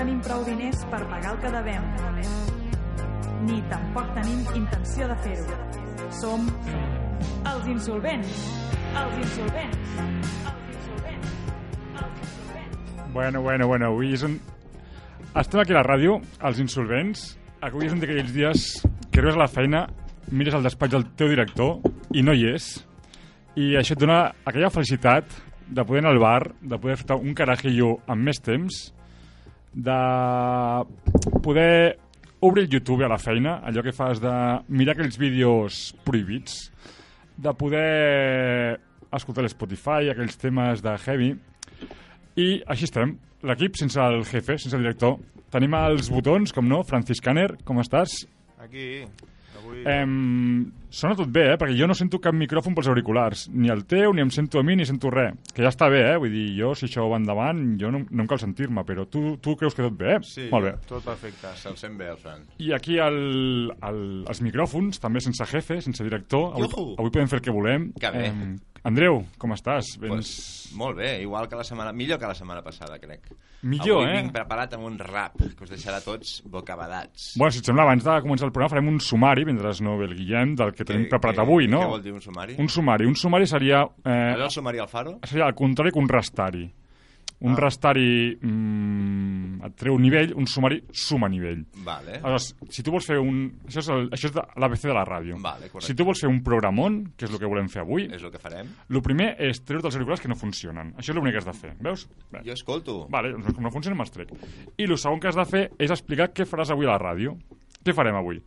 Tenim prou diners per pagar el que devem. Ni tampoc tenim intenció de fer-ho. Som els insolvents. Els insolvents. Els insolvents. Els insolvents. Bueno, bueno, bueno, avui és un... Estem aquí a la ràdio, els insolvents. Avui és un d'aquells dies que arribes a la feina, mires al despatx del teu director i no hi és. I això et dona aquella felicitat de poder anar al bar, de poder fer un carajillo amb més temps, de poder obrir el YouTube a la feina, allò que fas de mirar aquells vídeos prohibits, de poder escoltar l'Spotify, aquells temes de heavy, i així estem, l'equip sense el jefe, sense el director. Tenim els botons, com no, Francis Caner, com estàs? Aquí, avui... Em, sona tot bé, eh? perquè jo no sento cap micròfon pels auriculars, ni el teu, ni em sento a mi, ni sento res. Que ja està bé, eh? Vull dir, jo, si això va endavant, jo no, no em cal sentir-me, però tu, tu creus que tot bé, eh? Sí, Molt bé. tot perfecte, se'l sent bé, el Fran. I aquí el, el, els micròfons, també sense jefe, sense director. Avui, avui podem fer el que volem. Que bé. Em, Andreu, com estàs? Vens... Pues, molt bé, igual que la setmana... Millor que la setmana passada, crec. Millor, Avui eh? vinc preparat amb un rap que us deixarà tots bocabadats. Bueno, si et sembla, abans de començar el programa farem un sumari, mentre no ve el Guillem, del que tenim Què- preparat què- avui, no? Què vol dir un sumari? Un sumari. Un sumari seria... Eh, Allò el sumari Alfaro? seria el contrari que un restari. Un Ah. restari mm, et treu nivell, un sumari suma nivell. Vale. Aleshores, si tu vols fer un... Això és, el, això és l'ABC de la ràdio. Vale, correcte. si tu vols fer un programón, que és el que volem fer avui, És el que farem. el primer és treure't els auriculars que no funcionen. Això és l'únic que has de fer. Veus? Bé. Jo escolto. Vale, doncs com no funcionen me'ls trec. I el segon que has de fer és explicar què faràs avui a la ràdio. Què farem avui?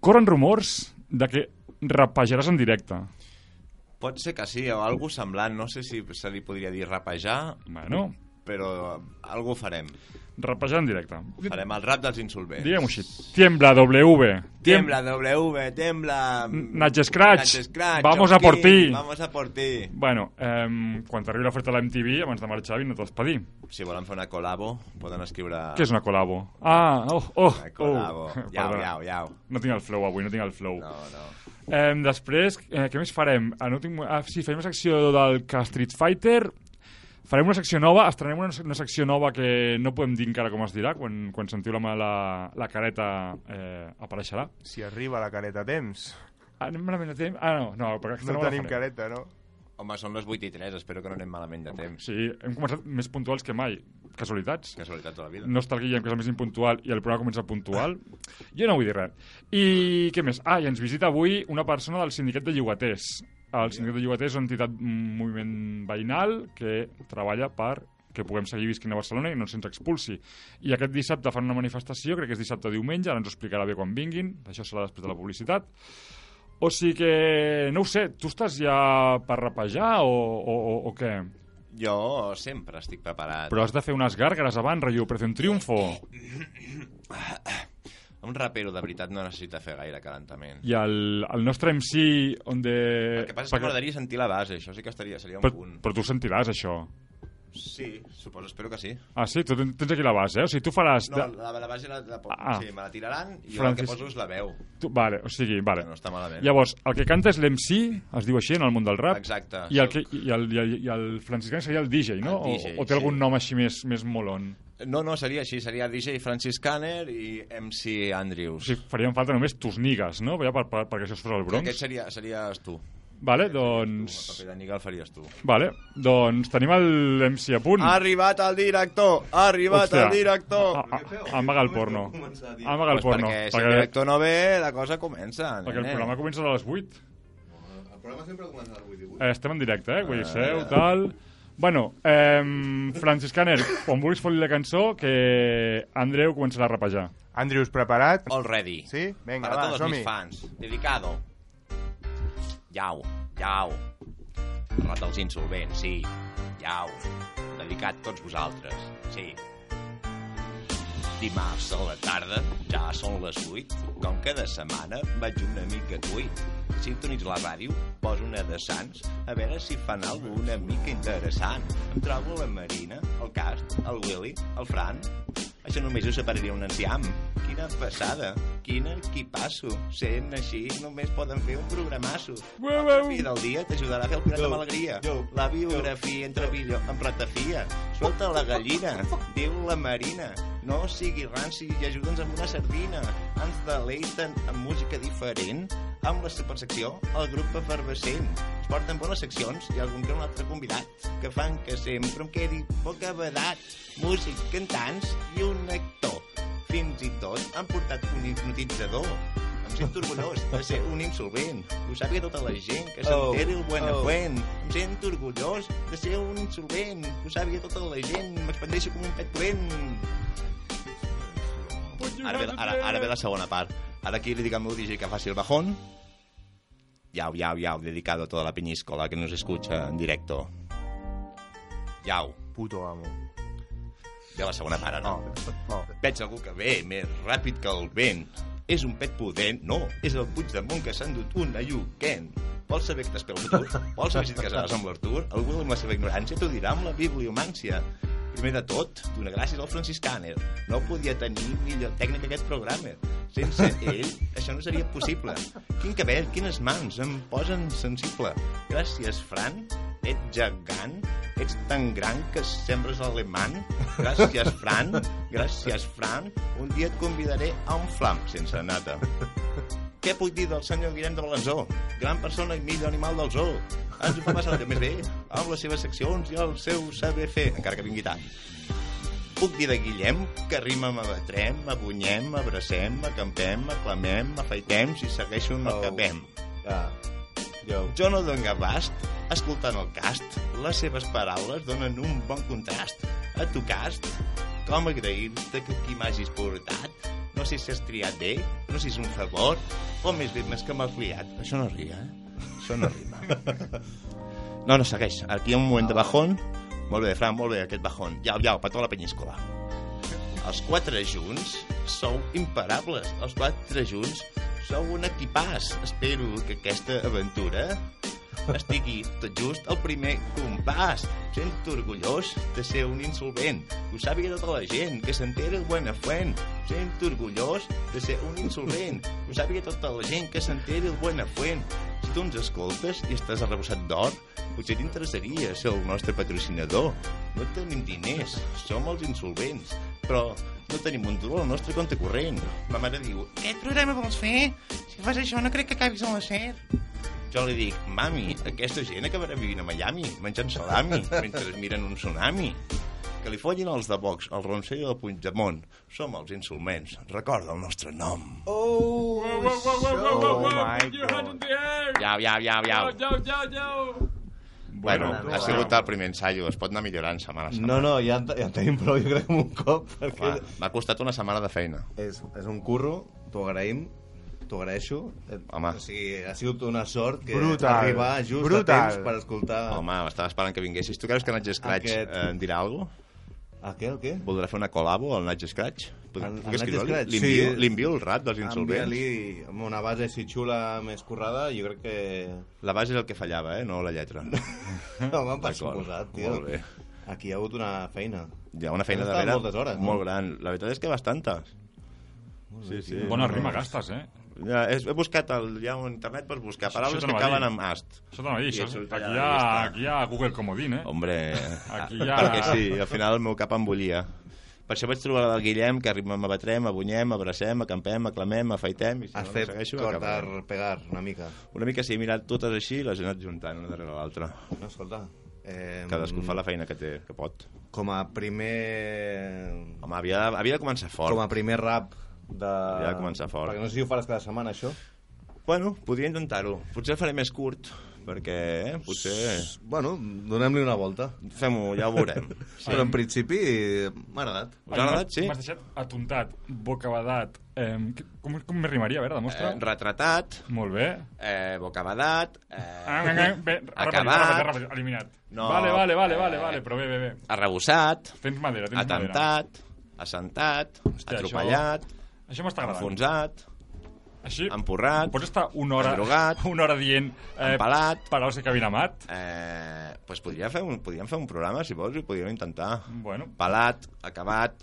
Corren rumors de que rapejaràs en directe. Pot ser que sí, o algú semblant. No sé si se li podria dir rapejar, Bueno, però algú farem. rapejar en directe. Farem el rap dels insolvents. Diguem-ho així. Tiembla W. Tiembla W, tiembla... Natch Scratch. Natch Scratch, Vamos a por ti. Vamos a por ti. Bueno, eh, quan t'arribi l'oferta de la MTV, abans de marxar, vine tots pedir. Si volen fer una col·labo, poden escriure... Què és una col·labo? Ah, oh, oh. Una col·labo. oh. Iau, Perdona. iau, iau. No tinc el flow avui, no tinc el flow. No, no. Eh, després, eh, què més farem? No tinc... ah, sí, farem una secció del que Street Fighter, farem una secció nova, estrenem una, una secció nova que no podem dir encara com es dirà, quan, quan sentiu la, la, la careta eh, apareixerà. Si arriba la careta a temps. Ah, anem malament de temps? Ah, no, no, perquè aquesta No la tenim farem. careta, no? Home, són les 8 i 3, espero que no anem malament de temps. Sí, hem començat més puntuals que mai. Casualitats. Casualitat de la vida. No està el Guillem, que és el més impuntual, i el programa comença puntual. Jo no vull dir res. I què més? Ah, i ens visita avui una persona del sindicat de llogaters. El sindicat de llogaters és una entitat, un moviment veïnal que treballa per que puguem seguir visquint a Barcelona i no se'ns expulsi. I aquest dissabte fan una manifestació, crec que és dissabte o diumenge, ara ens ho explicarà bé quan vinguin, això serà després de la publicitat. O sigui que, no ho sé, tu estàs ja per rapejar o, o, o, o què? Jo sempre estic preparat. Però has de fer unes gàrgares abans, rotllo, Operación Triunfo. Un rapero de veritat no necessita fer gaire calentament. I el, el nostre MC, on de... El que passa és que m'agradaria sentir la base, això sí que estaria, seria un Però, punt. però tu sentiràs això. Sí, suposo, espero que sí. Ah, sí? Tu ten- tens aquí la base, eh? O sigui, tu faràs... No, de- la, la base la, la, Ah. sí, me la tiraran i jo Francis- el que poso és la veu. Tu, vale, o sigui, vale. Que no està malament. Llavors, el que canta és l'MC, es diu així en el món del rap, Exacte. i el, que, i el, i el, i el franciscà seria el DJ, no? El DJ, o, o té algun sí. nom així més, més molon? No, no, seria així, seria DJ Francis Canner i MC O Andrews. sigui, farien falta només tus nigues, no? Ja per, per, perquè això es fos el Bronx. Aquest seria, series tu. Vale, El doncs... paper de Niga el faries tu. Vale, doncs tenim el MC a punt. Ha arribat el director! Ha arribat Hòstia. el director! A- a- Amaga el porno. Amaga el Pues porno. perquè si el director no ve, la cosa comença, perquè el programa comença a les 8. El programa sempre comença a les 8 i 8. Eh, estem en directe, eh? Vull dir, seu, tal... Bueno, eh, Francis Caner, quan vulguis fot la cançó, que Andreu començarà a rapejar. Andrews, preparat? All ready. Sí? Vinga, Para va, todos mis fans. Dedicado. Iau, iau. Rap dels insolvents, sí. Iau. Dedicat tots vosaltres, sí. Dimarts a la tarda, ja són les 8. Com cada setmana, vaig una mica cuit. Sintonitzo la ràdio, poso una de Sants, a veure si fan alguna una mica interessant. Em trobo la Marina, el Cast, el Willy, el Fran, Això només ho separaria un enciam. Quina passada, quin equipasso. Sent així, només poden fer un programasso. Uau, uau. canvi del dia t'ajudarà a fer el pirat amb alegria. yo, La biografia entre billo amb ratafia. Solta la gallina, diu la Marina. No sigui ranci i ajuda'ns amb una sardina. Ens deleiten amb música diferent. Amb la supersecció, el grup efervescent. Porten bones seccions i algun que un altre convidat que fan que sempre em quedi poca vedat. Músic, cantants i un actor. Fins i tot han portat un hipnotitzador. Em sento orgullós de ser un insolvent. Ho sàpiga tota la gent que Oh, s'enteri el oh. Buenafuent. Em sento orgullós de ser un insolvent. Ho sàpiga tota la gent. M'expandeixo com un pet plovent. Ara ve, ara, ara ve la segona part. Ara aquí li dic al meu DJ que faci el bajón. Yau, yau, yau, dedicado a toda la peñíscola que nos escucha en directo. Yau, Puto amo. ve la segona part, ara. Oh, oh. Veig algú que ve més ràpid que el vent. És un pet pudent? No, és el Puigdemont que s'ha endut un ayuquent. Vols saber què t'espera el futur? Vols saber si et casaràs amb l'Artur? Algú amb la seva ignorància t'ho dirà amb la bibliomància. Primer de tot, donar gràcies al franciscàner. No podia tenir millor tècnica aquest programa. Sense ell, això no seria possible. Quin cabell, quines mans, em posen sensible. Gràcies, Fran. Ets gegant, ets tan gran que sembres alemany. Gràcies, Fran. Gràcies, Fran. Un dia et convidaré a un flam sense nata. Què puc dir del senyor Guillem de Balanzó? Gran persona i millor animal del zoo. Ens ho fa passar més bé, amb les seves seccions i el seu saber fer, encara que vingui tard. Puc dir de Guillem que rima amb abatrem, abunyem, abracem, acampem, aclamem, afaitem, si segueixo no Oh. acabem. Jo. Jo no dono abast escoltant el cast. Les seves paraules donen un bon contrast. A tu cast, com agrair-te que aquí m'hagis portat? No sé si has triat bé, no sé si és un favor, o més bé més que m'has liat. Això no ria, eh? Això no rima. No, no, segueix. Aquí hi ha un moment de bajón. Molt bé, Fran, molt bé, aquest bajón. Iau, iau, per tota la penyíscola. Els quatre junts sou imparables. Els quatre junts sou un equipàs. Espero que aquesta aventura estigui tot just al primer compàs. Sento orgullós de ser un insolvent. Ho sàpiga tota la gent, que s'entera el Buenafuent. Sento orgullós de ser un insolvent. Ho sàpiga tota la gent, que s'entera el Buenafuent. Si tu ens escoltes i estàs arrebossat d'or, potser t'interessaria ser el nostre patrocinador. No tenim diners, som els insolvents, però no tenim un duro al nostre compte corrent. Ma mare diu, aquest programa vols fer? Si fas això no crec que acabis a la SER. Jo li dic, mami, aquesta gent acabarà vivint a Miami, menjant salami, mentre es miren un tsunami. Que li follin els de Vox, el Roncell i el Puigdemont. Som els insolments. Recorda el nostre nom. Oh, Oh my God. Iau, iau, iau, iau. Jau, jau, jau. Bueno, Bueno, ha sigut el primer ensaio. Es pot anar millorant setmana a setmana. No, no, ja, en ja en tenim prou, jo crec, amb un cop, perquè Va, M'ha costat una setmana de feina. és, és un curro, t'ho agraïm, t'ho agraeixo. Home. O sigui, ha sigut una sort que Brutal, arribar just brutal. a temps per escoltar... Home, m'estava esperant que vinguessis. Tu creus que Natge Scratch Aquest- eh, en dirà alguna cosa? A què, el què? Voldrà fer una col·labo al Natge Scratch? Natge escriure-li? Scratch? Li envio, Sí. li envio el rap dels insolvents? Envia-li amb una base així xula, més currada, jo crec que... La base és el que fallava, eh? No la lletra. Home, per suposat, tio. molt bé. Aquí hi ha hagut una feina. Hi ha una feina vera moltes hores, no? molt gran. La veritat és que bastantes. Sí, sí. Bona rima gastes, eh? Ja, he, he buscat el, ja a internet per buscar paraules que acaben amb ast. Això t'anava a dir, això. això Aquí hi ha, aquí hi ha Google Comodín, eh? Hombre, Aquí ja- perquè sí, al final el meu cap em bullia. Per això vaig trobar la del Guillem, que rimem abatrem, abunyem, abracem, acampem, aclamem, afaitem... I si Has no, fet segueixo, cortar, acabarem. pegar, una mica. Una mica sí, he mirat totes així i les he anat juntant una darrere l'altra. No, escolta... Eh, Cadascú fa la feina que té, que pot. Com a primer... Home, havia, havia de començar fort. Com a primer rap de... Havia de començar fort. Perquè no sé si ho faràs cada setmana, això. Bueno, podria intentar-ho. Potser el faré més curt, perquè eh, potser... Bueno, donem-li una volta. Fem-ho, ja ho veurem. Sí. Però en principi m'ha agradat. Us ha agradat, sí? M'has deixat atontat, bocabadat. Eh, com, com me rimaria? A veure, demostra. Eh, retratat, Molt bé. eh, bocabadat, eh, Ah, ah, ah, bé, acabat, repetit, repetit, eliminat. No, vale, vale, vale, eh, vale, vale, però bé, bé, bé. arrebossat, Tens madera, tens madera. atentat, assentat, Hòstia, atropellat, Això m'està agradant. enfonsat, Així, empurrat, pots estar una hora, endrogat, una hora dient eh, empalat. paraules que acabin amat? Eh, pues podria fer un, podríem fer un programa, si vols, i podríem intentar. Bueno, Pelat, acabat,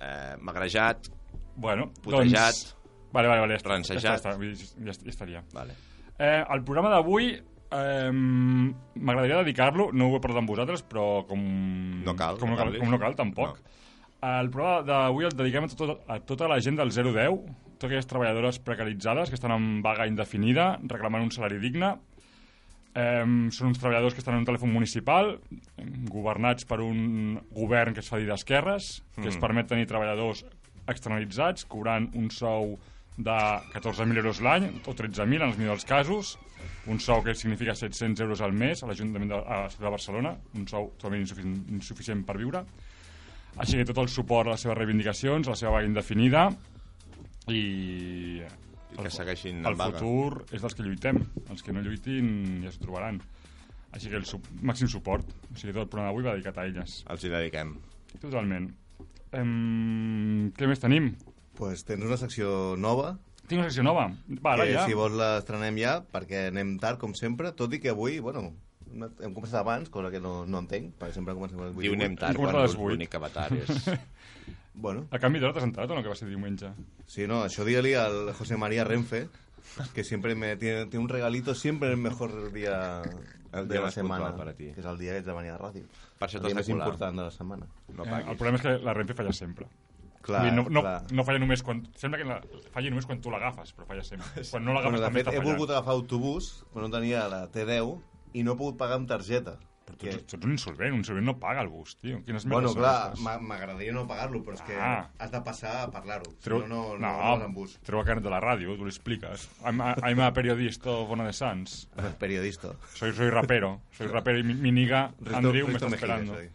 eh, magrejat, Bueno, Putejat. doncs... Vale, vale, vale. Ja, Rancejat. Ja, està, dir, ja, ja estaria. vale. Eh, el programa d'avui eh, m'agradaria dedicar-lo, no ho he parlat amb vosaltres, però com... No cal, Com no no cal, com no cal tampoc. El programa d'avui el dediquem a, tot, a tota la gent del 010, totes aquelles treballadores precaritzades que estan en vaga indefinida, reclamant un salari digne. Eh, són uns treballadors que estan en un telèfon municipal, governats per un govern que es fa dir d'esquerres, que es permet tenir treballadors externalitzats, cobrant un sou de 14.000 euros l'any, o 13.000 en els millors dels casos, un sou que significa 700 euros al mes a l'Ajuntament de, a la ciutat de Barcelona, un sou totalment insuficient, insuficient per viure. Així que tot el suport a les seves reivindicacions, a la seva vaga indefinida, i... I que segueixin en el vaga. futur és dels que lluitem. Els que no lluitin ja s'ho trobaran. Així que el su màxim suport. O sigui, tot el programa d'avui va dedicat a elles. Els hi dediquem. Totalment. Em... Què més tenim? pues tens una secció nova, Tinc una secció nova. Va, ara que ja. si vols l'estrenem ja, perquè anem tard, com sempre, tot i que avui, bueno, no- hem començat abans, cosa que no, no entenc, perquè sempre comencem a les 8 Diu anem tard, quan l'únic avatar és... Bueno, A canvi d'hora t'has entrat o no, que va ser diumenge? sí, no, això digue-li al José María Renfe, que siempre me tiene, tiene un regalito siempre el mejor día El de día la semana, puntual para ti. que és el dia que ets de venir a la ràdio. Per això el dia t'has de més colar. important de la setmana. No eh, el problema és que la Renfe falla sempre. Clar, no, no, clar. no falla només quan... Sembla que la, falla només quan tu l'agafes, però falla sempre. Quan no l'agafes Bueno, de també fet, està he volgut agafar autobús, però no tenia la T10 i no he pogut pagar amb targeta. Però tu, Que- tu ets un insolvent, un insolvent no paga el bus, tio. Quines Bueno, clar, m'agradaria no pagar-lo, però és que Ah. has de passar a parlar-ho. Treu, no, no, no, no, no, bus. treu el carnet de la ràdio, tu li expliques. I'm a, I'm a periodista of Ona de Sans. Periodista. Soy, soy rapero. Soy rapero y mi, mi niga Risto- Andrew me Risto está Mejía, esperando. soy.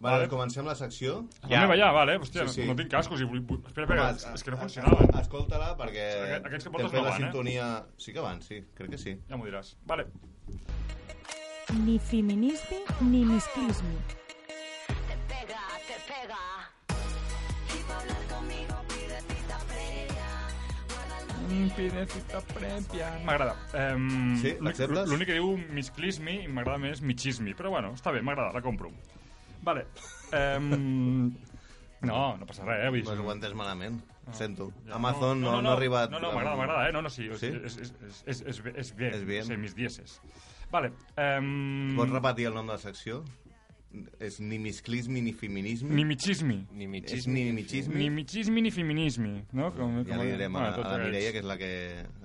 Vale. Vale, comencem la secció. Ja. La meva ja, vale. Hòstia, Sí, sí. no tinc cascos. I vull, vull... Espera, espera, Home, és, és que no es- Escolta-la, perquè Aquest- aquests que portes no la van, eh? sintonia... Sí que van, sí, crec que sí. Ja m'ho diràs. Vale. Ni feminisme ni misclisme. te pega, te pega. M'agrada. Um, Sí, l'acceptes? L'únic que diu misclismi i m'agrada més michismi. Però bueno, està bé, m'agrada, la compro. Vale. Um, no, no passa res, eh? Vull dir, Pues ho entès malament. Sento. Ja, Amazon no, no, ha arribat... No, no, m'agrada, m'agrada, eh? No, no, sí. Sí? És, és, és, és, és, bé- és bé. És bien. Sí, mis dieces. Vale. Um, Pots repetir el nom de la secció? És ni misclismi ni feminisme? Ni michismi. Ni És mitjisme. ni michisme? Ni michismi ni feminismi, no? Com, Ja li direm a, bueno, tots a la. Mireia, que és la que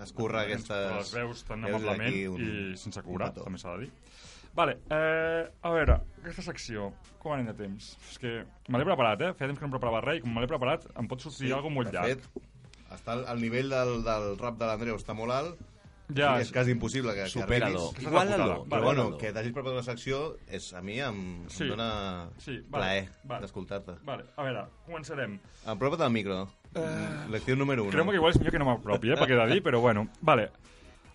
escurra aquestes... les veus tan amablement un- i sense petó. també s'ha de dir. Vale, eh, a veure, aquesta secció, com anem de temps? És que me l'he preparat, eh? Feia temps que no em preparava res i com me l'he preparat em pot sortir sí, alguna molt llarg. Fet, està al, al nivell del, del rap de l'Andreu està molt alt Ja, és quasi impossible que, que arribis. Putada. Però bueno, que t'hagis preparat una secció és, a mi em, Sí. em dona Sí, vale, plaer vale. d'escoltar-te. Vale, a veure, començarem. Apropa't al micro. Lecció número 1. Creu-me que igual és millor que no m'apropi, eh, perquè he de dir, però bueno. Vale.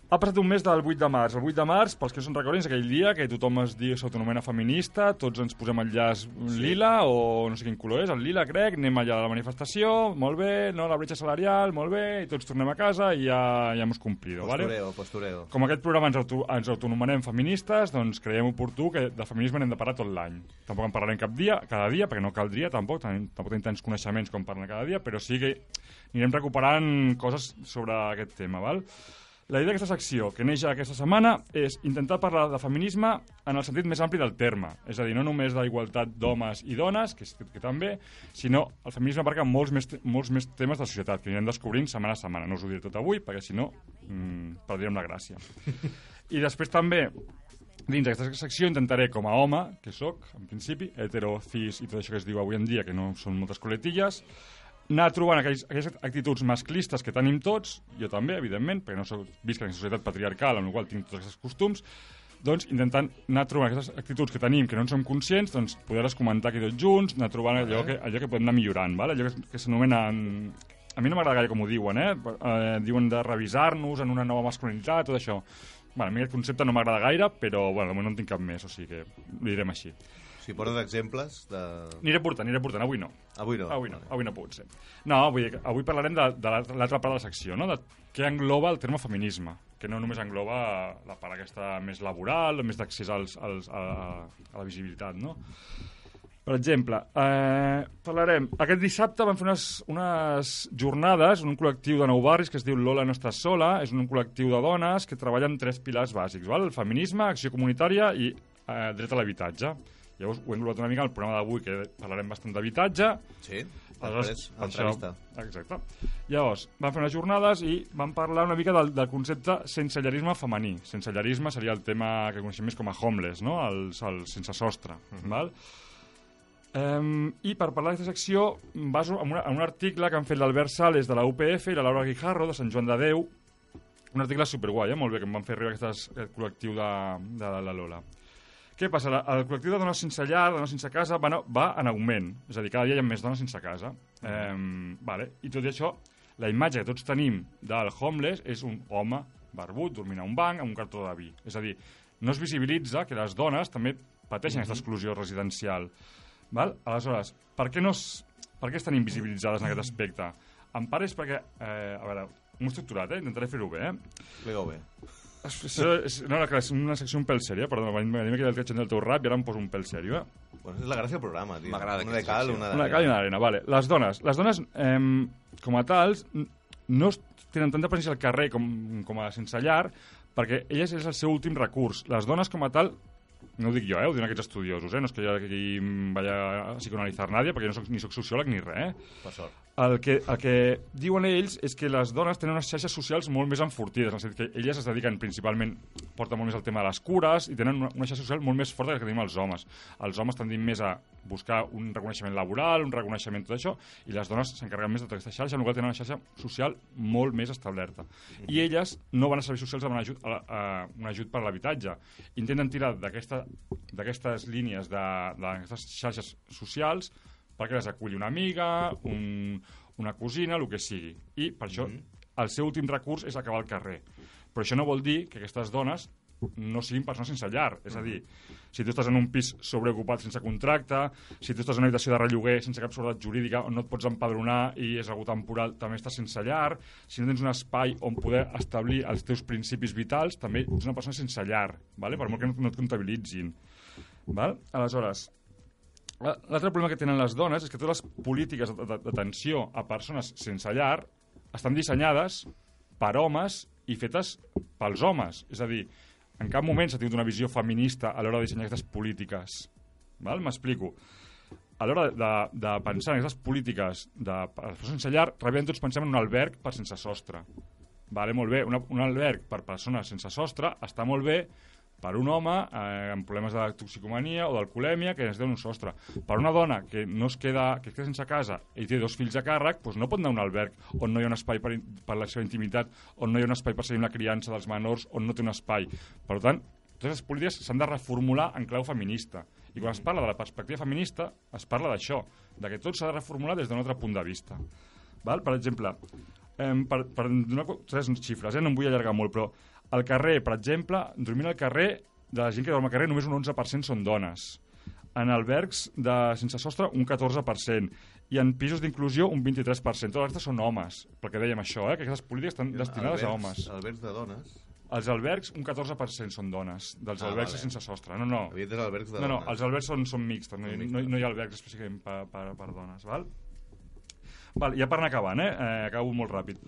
Ha passat un mes del 8 de març. El 8 de març, pels que no se'n recordin, és aquell dia que tothom es diu s'autonomena feminista, tots ens posem el llaç lila, o no sé quin color és, el lila, crec, anem allà a la manifestació, molt bé, no, la bretxa salarial, molt bé, i tots tornem a casa i ja, ja hemos cumplido, vale? Postureo, postureo. Com aquest programa ens, auto, ens autonomenem feministes, doncs creiem oportú que de feminisme n'hem de parlar tot l'any. Tampoc en parlarem cap dia, cada dia, perquè no caldria tampoc, tenim, tampoc tenim tants coneixements com parlar cada dia, però sí que anirem recuperant coses sobre aquest tema, val? La idea d'aquesta secció, que neix aquesta setmana, és intentar parlar de feminisme en el sentit més ampli del terme. És a dir, no només d'igualtat d'homes i dones, que, que, que també, sinó el feminisme abarca molts més, molts més temes de la societat, que anirem descobrint setmana a setmana. No us ho diré tot avui, perquè si no, mmm, perdríem la gràcia. I després també, dins d'aquesta secció, intentaré, com a home, que sóc, en principi, hetero, cis i tot això que es diu avui en dia, que no són moltes coletilles, anar trobant aquells, aquelles actituds masclistes que tenim tots, jo també, evidentment, perquè no soc, visc en una societat patriarcal en la qual tinc tots aquests costums, doncs intentant anar trobant aquestes actituds que tenim que no en som conscients, doncs poder-les comentar aquí tots junts, anar trobant allò que, allò que podem anar millorant, vale? allò que, que s'anomena... A mi no m'agrada gaire com ho diuen, eh? eh? Diuen de revisar-nos en una nova masculinitat, tot això. Bueno, a mi aquest concepte no m'agrada gaire, però bueno, no en tinc cap més, o sigui que ho direm així. Si portes exemples de... Aniré portant, aniré portant, avui no. Avui no. Avui no, avui no pot ser. No, que avui parlarem de, de l'altra part de la secció, no? de què engloba el terme feminisme, que no només engloba la part aquesta més laboral, més d'accés als, als, a, a la visibilitat, no? Per exemple, eh, parlarem... Aquest dissabte vam fer unes, unes jornades, un col·lectiu de nou barris que es diu Lola no estàs sola, és un col·lectiu de dones que treballen tres pilars bàsics, val? el feminisme, acció comunitària i eh, dret a l'habitatge. Llavors ho hem englobat una mica al programa d'avui, que parlarem bastant d'habitatge, Sí, Aleshores, entrevista. Exacte. Llavors, vam fer unes jornades i vam parlar una mica del, del concepte sensellarisme femení. Sensellarisme seria el tema que coneixem més com a homeless, no? Els, els sense sostre. val? Um, I per parlar d'aquesta secció baso en, una, en un article que han fet l'Albert Sales de la UPF i la Laura Guijarro de Sant Joan de Déu un article superguai, eh? molt bé, que em van fer arribar aquestes, aquest col·lectiu de, de la Lola. Què passa? La, el col·lectiu de dones sense llar, de dones sense casa, va, va en augment. És a dir, cada dia hi ha més dones sense casa. Eh, vale. I tot i això, la imatge que tots tenim del homeless és un home barbut, dormint a un banc, amb un cartó de vi. És a dir, no es visibilitza que les dones també pateixen aquesta exclusió residencial. Val? Aleshores, per què, no es, per què estan invisibilitzades en aquest aspecte? En part és perquè, eh, a veure, m'ho he estructurat, eh? intentaré fer-ho bé, eh? Explica-ho bé. Això és, no, no, clar, és una secció un pèl sèria, perdona, m'anima que el catxen del teu rap i ara em poso un pèl sèrio, eh? Bueno, és la gràcia del programa, tio. M'agrada Una de cal, una Una d'arrere. cal i una arena, vale. Les dones, les dones eh, com a tals, no tenen tanta presència al carrer com, com a sense llar, perquè elles és el seu últim recurs. Les dones com a tal, no ho dic jo, eh, ho diuen aquests estudiosos, eh, no és que jo aquí em vaya a psicoanalitzar nadie, perquè jo no soc, ni soc sociòleg ni res, eh? Per sort. el que, el que diuen ells és que les dones tenen unes xarxes socials molt més enfortides, en el sentit que elles es dediquen principalment, porten molt més el tema de les cures i tenen una, una xarxa social molt més forta que la que tenim els homes. Els homes tendim més a buscar un reconeixement laboral, un reconeixement tot això, i les dones s'encarreguen més de tota aquesta xarxa, en la qual tenen una xarxa social molt més establerta. I elles no van a serveis socials a demanar ajut, a, a, un ajut per a l'habitatge. Intenten tirar d'aquesta- d'aquestes línies, de- d'aquestes xarxes socials, perquè les aculli una amiga, un, una cosina, el que sigui. I per això el seu últim recurs és acabar al carrer. Però això no vol dir que aquestes dones no siguin persones sense llar. És a dir, si tu estàs en un pis sobreocupat sense contracte, si tu estàs en una habitació de relloguer sense cap seguretat jurídica on no et pots empadronar i és algú temporal, també estàs sense llar, si no tens un espai on poder establir els teus principis vitals, també ets una persona sense llar, vale? per molt que no, et comptabilitzin. Val? Aleshores, la- L'altre problema que tenen les dones és que totes les polítiques d'atenció a persones sense llar estan dissenyades per homes i fetes pels homes. És a dir, en cap moment s'ha tingut una visió feminista a l'hora de dissenyar aquestes polítiques. Val? M'explico. A l'hora de, de pensar en aquestes polítiques de persones sense llar, ràpidament tots pensem en un alberg per sense sostre. Vale, molt bé. Una, un alberg per persones sense sostre està molt bé per un home eh, amb problemes de toxicomania o d'alcoholèmia que necessita un sostre. Per una dona que no es queda, que es queda sense casa i té dos fills a càrrec, doncs no pot anar a un alberg on no hi ha un espai per, per la seva intimitat, on no hi ha un espai per seguir una criança dels menors, on no té un espai. Per tant, totes les polítiques s'han de reformular en clau feminista. I quan es parla de la perspectiva feminista, es parla d'això, de que tot s'ha de reformular des d'un altre punt de vista. Val? Per exemple, eh, per, per donar tres xifres, eh? no em vull allargar molt, però al carrer, per exemple, dormint al carrer, de la gent que dorm al carrer, només un 11% són dones. En albergs de, sense sostre, un 14%. I en pisos d'inclusió, un 23%. Tots els altres són homes, perquè dèiem això, eh? que aquestes polítiques estan destinades a homes. Albergs de dones. Els albergs, un 14% són dones, dels Ah, albergs vale. sense sostre. No, no. Havia dit albergs de No, no, dones. els albergs són, són mixtos, no, no, no hi ha albergs específicament per, per, per dones, val? Val, ja per anar acabant, eh? eh acabo molt ràpid.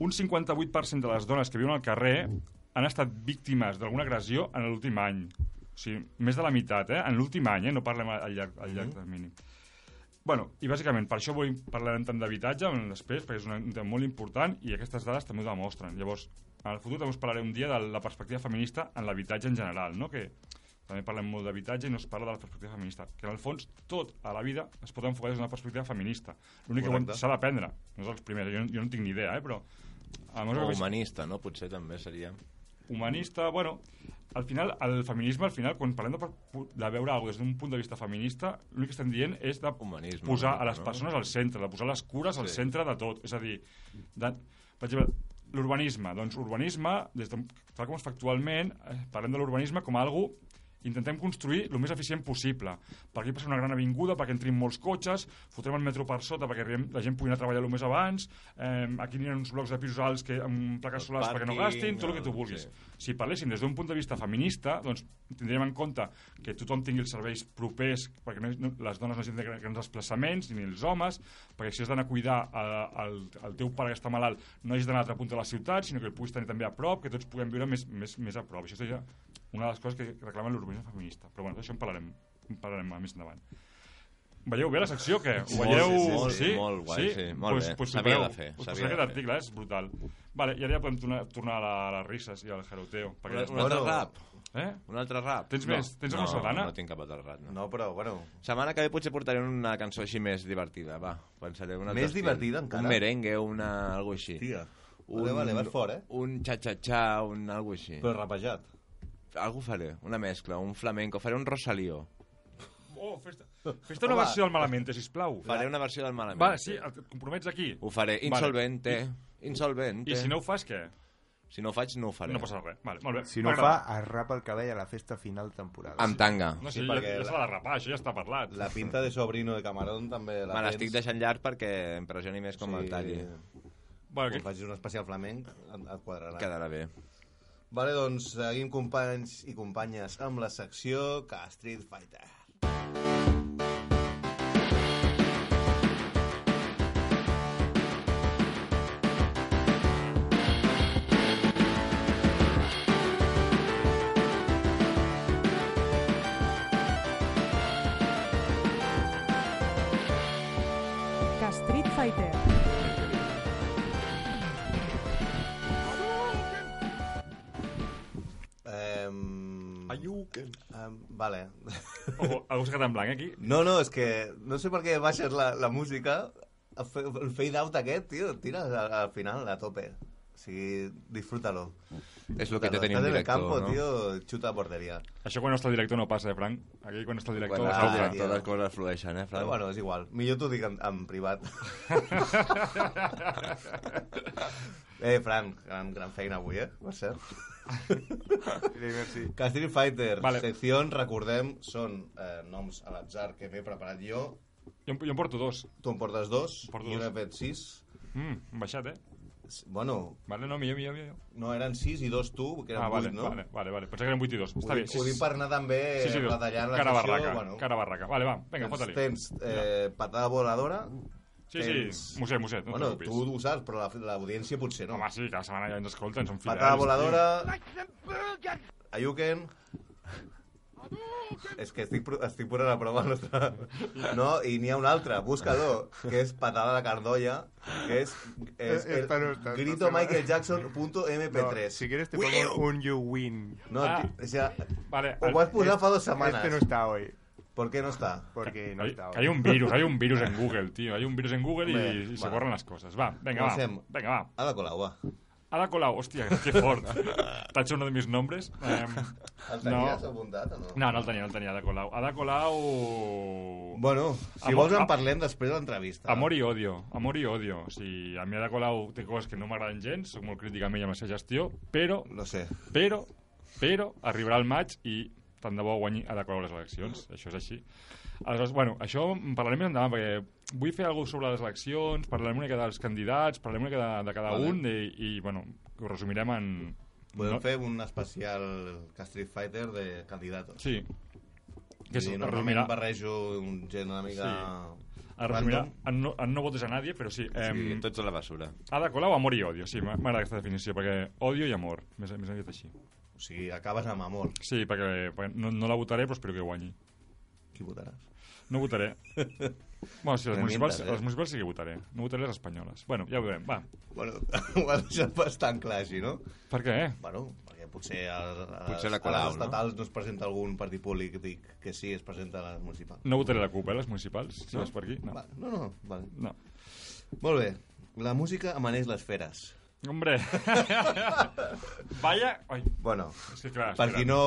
Un 58% de les dones que viuen al carrer han estat víctimes d'alguna agressió en l'últim any. O sigui, més de la meitat, eh? En l'últim any, eh? No parlem al llarg, al llarg termini. Bueno, i bàsicament, per això vull parlarem tant d'habitatge després, perquè és un tema molt important i aquestes dades també ho demostren. Llavors, en el futur també us parlaré un dia de la perspectiva feminista en l'habitatge en general, no? que també parlem molt d'habitatge i no es parla de la perspectiva feminista. Que en el fons tot a la vida es pot enfocar des d'una perspectiva feminista. L'únic que s'ha d'aprendre. No és els primers, jo, jo no tinc ni idea, eh? però... A O humanista, no? Potser també seria... humanista, bueno, al final, el feminisme, al final, quan parlem de, de veure alguna cosa des d'un punt de vista feminista, l'únic que estem dient és de Humanisme, posar a les no? persones al centre, de posar les cures al Sí. centre de tot. És a dir, de, per exemple, l'urbanisme. Doncs urbanisme, des de, tal com es fa actualment, eh, parlem de l'urbanisme com a algo intentem construir el més eficient possible. Per aquí passa una gran avinguda perquè entrin molts cotxes, fotrem el metro per sota perquè arribem, la gent pugui anar a treballar el més abans, eh, aquí n'hi ha uns blocs de pisos alts que, amb plaques solars perquè no gastin, tot el que tu eh, vulguis. sí. Si parléssim des d'un punt de vista feminista, doncs tindríem en compte que tothom tingui els serveis propers, perquè no, no, les dones no hagin de grans desplaçaments, ni els homes, perquè si has d'anar a cuidar eh, el, el teu pare que està malalt, no hagis d'anar a l'altre punt de la ciutat, sinó que el puguis tenir també a prop, que tots puguem viure més, més, més a prop. Això seria una de les coses que reclama l'urbanisme feminista. Però bueno, d'això en parlarem, en parlarem més endavant. Veieu bé la secció o què? Ho Molt, veieu? sí, sí, sí, molt guai, sí, molt pues, bé. Pues, S'havia prepareu. de fer, Us s'havia posaré de aquest fer. article, eh? és brutal. Vale, i ara ja podem tornar, tornar a, la, a les risses i al jaroteo. Un, Perquè, un altre Bueno. rap. eh? Un altre rap. Tens no, més? Tens no, alguna sardana? No tinc cap altre rap, no. No, però, bueno... Setmana que ve potser portaré una cançó així més divertida, va. Pensaré un altre Més estil. divertida, encara? Un merengue, una... algo així. Tia. Vale, vale, vas fort, eh? Un xa-xa-xa, un algo així. Però rapejat. Algo faré, una mescla, un flamenco, faré un Rosalío. Oh, fes-te fes una versió del Malamente, sisplau. Faré una versió del Malament. Va, sí, et compromets aquí. Ho faré, insolvente, insolvente. I si no ho fas, què? Si no ho faig, no ho faré. No passa res. Vale, molt bé. Si no ho fa, es rapa el cabell a la festa final temporal. Amb tanga. No sé, Sí, sí, perquè ja la- s'ha de rapar, això ja està parlat. La pinta de sobrino de Camarón també la Me tens. l'estic deixant llarg perquè em pressioni més com el talli. Bueno, Quan que, facis un especial flamenc, et quadrarà. Quedarà bé. Vale, doncs seguim companys i companyes amb la secció que Street Fighter. Um, vale. ojo, algú s'ha quedat en blanc, aquí. No, no, és que no sé per què baixes la, la música, el el fade out aquest, tio, tira al, al final, a tope. O sigui, disfrútalo. És el que té Cuando tenir un el director, campo, no? tío, chuta a portería. Això quan no està el director no passa, eh, Frank? Aquí quan està el director... Quan Ah, el director les coses flueixen, eh, Però Fran? bueno, és igual. Millor t'ho dic en, en privat. eh, Frank, gran, gran feina avui, eh? Per cert. Street Fighter, Vale. seccions, recordem, són eh, noms a l'atzar que m'he preparat jo. Jo, en- jo en porto dos. Tu en portes dos, Porto jo dos. n'he fet sis. Mm, hem baixat, eh? Bueno, Vale, no, millor, millor, millor. no, eren sis i dos tu, que eren Ah, vale, vuit, no? vale, vale, vale. Pensava que eren 8 i 2. Ho, Està bé. dic, ho dic per anar també sí, sí, retallant la cara secció. barraca, bueno, cara barraca. Vale, va, vinga, tens, fota-li. tens eh, patada voladora. Sí, tens- sí, Muset, Muset, no bueno, tu ho saps, però la- l'audiència potser no. Home, sí, cada setmana ja ens escolten, són fidels. Patada voladora. Ayuken. És que estic, estic posant a prova el nostre... No, i n'hi ha un altre, búscalo, que és patada de cardolla, que és, és Eh, no está, grito. Michael Jackson.mp3. No, si quieres te pongo un You Win. No, Ah. o sea, Vale, ho vas posar fa dues setmanes. Este no está hoy. ¿Por qué no está? Porque no hay, está que hay un virus, hay un virus en Google, tío. Hay un virus en Google y, Bé, y se borran las cosas. Va, venga, va. Venga, va. Ada Colau, va. Ada Colau, hòstia, que fort. T'ha hecho uno de mis nombres. Eh, El tenies apuntat o no? no, no el tenia, no el tenia, Ada Colau. Ada Colau... Bueno, si Amor- vols en parlem després de l'entrevista. Amor i odio, amor i odio. O sigui, a mi Ada Colau té coses que no m'agraden gens, soc molt crític amb ella amb la seva gestió, però, No sé. però, però, arribarà el maig i tant de bo guanyi Ada Colau les eleccions, això és així. Aleshores, bueno, això en parlarem més endavant, perquè vull fer alguna cosa sobre les eleccions, parlarem una mica dels candidats, parlarem una mica de, de cada Vale. un i, i, bueno, ho resumirem en... Podem no- fer un especial Street Fighter de candidatos. Sí. Que és, normalment resumirà, barrejo un gent una mica... es resumirà en no, en no votes a nadie, però sí. Sí, em, tots a la basura. Ada Colau, amor i odio. Sí, m'agrada aquesta definició, perquè odio i amor, més, més aviat així. O sigui, acabes amb amor. Sí, perquè, perquè no, no la votaré, però espero que guanyi. Qui votaràs? No votaré. bueno, sí, les municipals, eh? les municipals sí que votaré. No votaré les espanyoles. Bueno, ja ho veurem, va. Bueno, ho has deixat bastant clar, així, no? Per què? Bueno, perquè potser, a, a, Potser la a Colau, les no? estatals no? es presenta algun partit polític que sí es presenta a les municipals. No votaré la CUP, eh, les municipals, si No? vas per aquí. No. Va, no, no, vale. no. Molt bé. La música amaneix les feres. Hombre. Vaya... Ai, Bueno, és que clar, per espera. qui no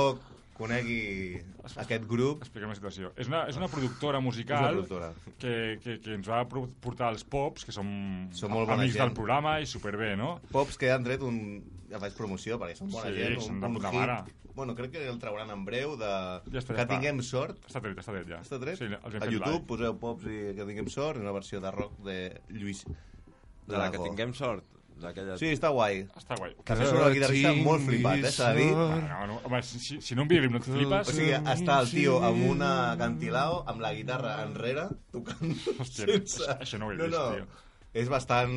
conegui aquest grup, Expliquem la situació. És una, és una productora musical És una productora. Que, que, que ens va portar els Pops, que som, Són molt amics gent. del programa i superbé, no? Pops que han tret un... Ja faig promoció, perquè són bona Sí, gent. són Un, de un puta hit, mare. Bueno, crec que el trauran en breu de... Ja està, ja que està. tinguem sort. Està tret, està tret ja. Està tret? Sí, els hem a fet YouTube live. poseu Pops i que tinguem sort, una versió de rock de Lluís De la que tinguem sort. D'aquella- Sí, està guai. Està guai. Que surt el guitarrista molt flipat, eh, s'ha de dir. No, no, home, si, si, no un videoclip no et flipes... O sigui, està el tio amb una acantilao, amb la guitarra enrere, tocant Hòstia, sense... això- no ho he no, vist, no. tio. És bastant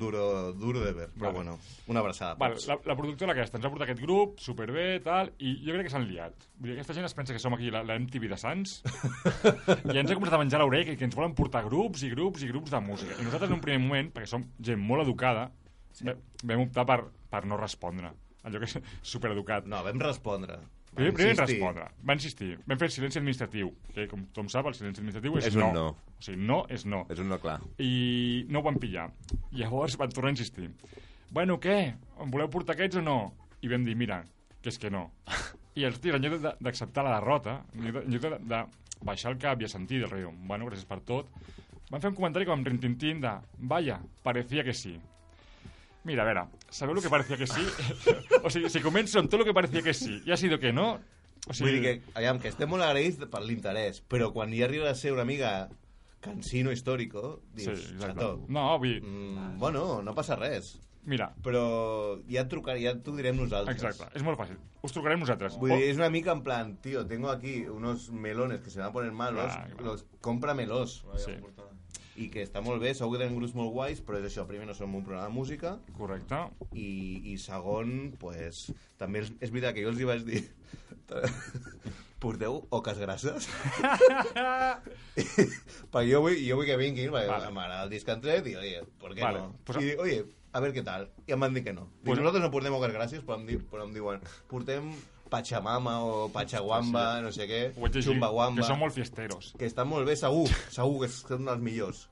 duro, duro de ver, però Vale. bueno, una abraçada. Vale, la, la productora aquesta ens ha portat aquest grup, superbé, tal, i jo crec que s'han liat. Vull dir, aquesta gent es pensa que som aquí la, la MTV de Sants i ens ha començat a menjar l'orella que, que ens volen portar grups i grups i grups de música. I nosaltres en un primer moment, perquè som gent molt educada, sí. vam optar per, per no respondre. Allò que és supereducat. No, vam respondre. Primer, primer vam insistir. respondre, va insistir, vam fer silenci administratiu, que com tothom sap, el silenci administratiu és, És no. no. O sigui, no és no. És un no clar. I no ho van pillar. Llavors van tornar a insistir. Bueno, què? Em voleu portar aquests o no? I vam dir, mira, que és que no. I els tios, en lloc de- d'acceptar la derrota, en lloc de, de, baixar el cap i assentir del riu, bueno, gràcies per tot, van fer un comentari com amb rintintín de vaya, parecía que sí. Mira, a veure, sabeu el que parecía que sí? o sigui, si començo amb tot el que parecía que sí i ha sido que no... O sigui, Vull dir que, aviam, que estem molt agraïts per l'interès, però quan ja arriba a ser una mica cansino històrico, Sí, dius, exacte. xato, No, vull mm, bueno, no passa res. mira, Però ja et trucaré, ja t'ho direm nosaltres. exacte, és molt fàcil. Us trucarem nosaltres. Vull dir, és una mica en plan, tío, tengo aquí unos melones que se van a poner malos, Clar, clar. los, cómpramelos. Sí, I que està molt bé, segur que tenen grups molt guais, però és això, primer no som un programa de música, correcte. i, i segon, pues, també és, és veritat que jo els hi vaig dir porteu oques grasses perquè jo vull, jo vull que vinguin perquè Vale. m'agrada el disc que han tret i oye, ¿por qué Vale, no? pues- i oye, a ver qué tal i em van dir que no Dic, Pues- nosaltres no portem oques grasses però em, di, però em diuen portem Pachamama o Pachaguamba no sé què, Chumbawamba que són molt fiesteros. que estan molt bé segur, segur que són dels millors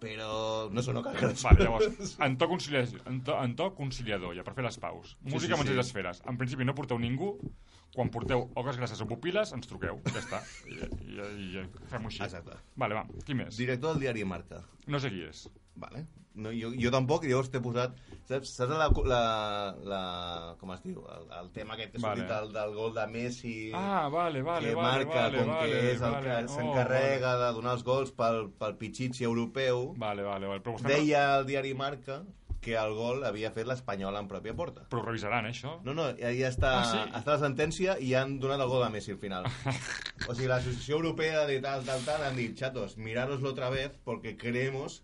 però no són grasses Vale, llavors, en to, conciliador, en to, en to conciliador, ja per fer les paus. Música sí, amb sí. les esferes. En principi no porteu ningú, quan porteu oques grasses o pupil·les, ens truqueu. Ja està. I, i, i, i fem-ho així. Exacte. Vale, va, qui més? director del diari Marca No sé qui és. Vale. No, jo, jo tampoc, llavors t'he posat... Saps, saps la, la, la... Com es diu? El, el tema aquest que ha Vale. sortit del, del gol de Messi... Ah, vale, vale, que vale, marca vale, com vale, que és el vale. que Oh, s'encarrega de donar els gols pel, pel pitxitxi europeu. Vale, vale, vale. Però, Deia el diari Marca que el gol havia fet l'Espanyol en pròpia porta. Però ho revisaran, eh, això? No, no, ja, ja està, Ah, sí? està la sentència i han donat el gol a Messi al final. o sigui, l'Associació Europea de tal, tal, tal, han dit, chatos, mirároslo otra vez porque creemos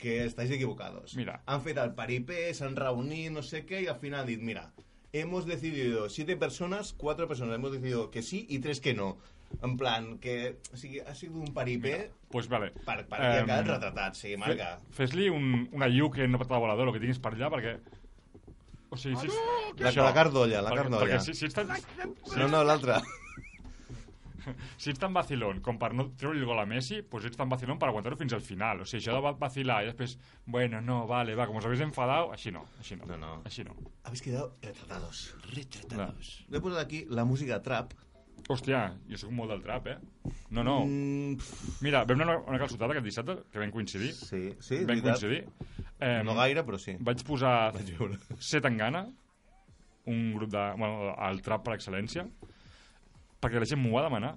que estáis equivocados. Mira. Han fet el paripé, s'han reunit, no sé què, i al final han dit, mira, hemos decidido siete personas, cuatro personas hemos decidido que sí y tres que no. En plan, que o sigui, ha sigut un paripé Pues vale. per, per um, Em, quedat retratat, sí, marca. Fe- Fes-li un, una lluc en una patada voladora, el que tinguis per allà, perquè... O sigui, si... ets- La, la cardolla, la perquè, cardolla. perquè si, si, ets tan, No, no, l'altra. Si ets tan vacilón com per no treure el gol a Messi, pues ets tan vacilón per aguantar-ho fins al final. O sigui, això de va- vacilar i després, bueno, no, vale, va, com us habéis enfadado, així no, així no. No, no. Així no. Habéis quedado retratados. Retratados. L'he posat aquí la música trap. Hòstia, jo sóc molt del trap, eh? No, no. Mm, Mira, vam anar a una calçotada aquest dissabte, que vam coincidir. sí, sí, vam veritat. coincidir. Eh, No gaire, però sí. Vaig posar Vaig veure. Setangana, un grup de... Bueno, el trap per excel·lència, perquè la gent m'ho va demanar,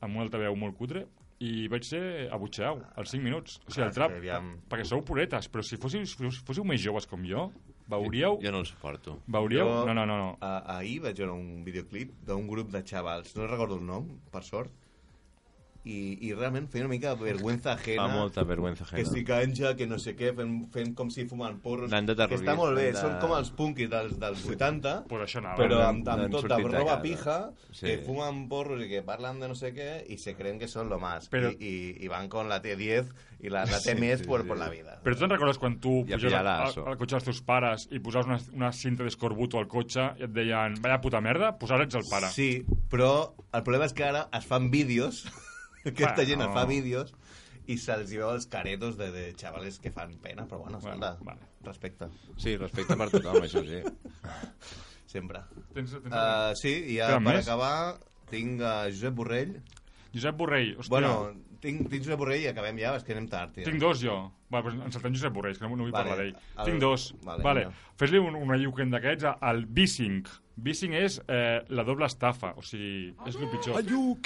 amb un altaveu molt cutre, i vaig ser abutxeu, als 5 minuts. O sigui, el Clar, trap, aviam. perquè sou puretes, però si fóssiu, si fóssiu més joves com jo, veuríeu... Jo no el suporto. Veuríeu... Jo- No, no, no, no. A, ahir vaig veure un videoclip d'un grup de xavals, no recordo el nom, per sort, i, i realment feia una mica vergüenza ajena. Fa molta vergüenza que ajena. si canja, que no sé què, fent, fent com si fumen porros. De que està molt bé, de- són com els punkis dels, dels 80, Pues això anava. però amb, amb han tot de de roba pija, Sí. que fuman porros i que parlen de no sé què, i se creen que són lo más. Però- I, i, i van con la T10 i la, la Sí, T-MES sí, por, sí. por la vida. Però tu te'n recordes quan tu I pujaves al, al, al cotxe dels teus pares i posaves una, una cinta d'escorbuto al cotxe i et deien, vaya puta merda, pues ara ets el pare. Sí, però el problema és que ara es fan vídeos, aquesta Bueno. gent es fa vídeos, i se'ls veu els caretos de, de xavales que fan pena, però bueno, Bueno, escolta, vale. respecte, Sí, respecte per tothom, això sí. sempre. Tens, tens Uh, sí, i ja per més? acabar tinc uh, Josep Borrell. Josep Borrell, hòstia. Bueno, tinc, tinc Josep Borrell i acabem ja, és que anem tard. Tio. Tinc dos, jo. Va, doncs ens saltem Josep Borrell, que no, no vull Vale, parlar d'ell. el- Tinc dos. vale, Vale. Fes-li un, una lliuquent d'aquests al Bissing. Bissing és eh, la doble estafa, o sigui, és el pitjor.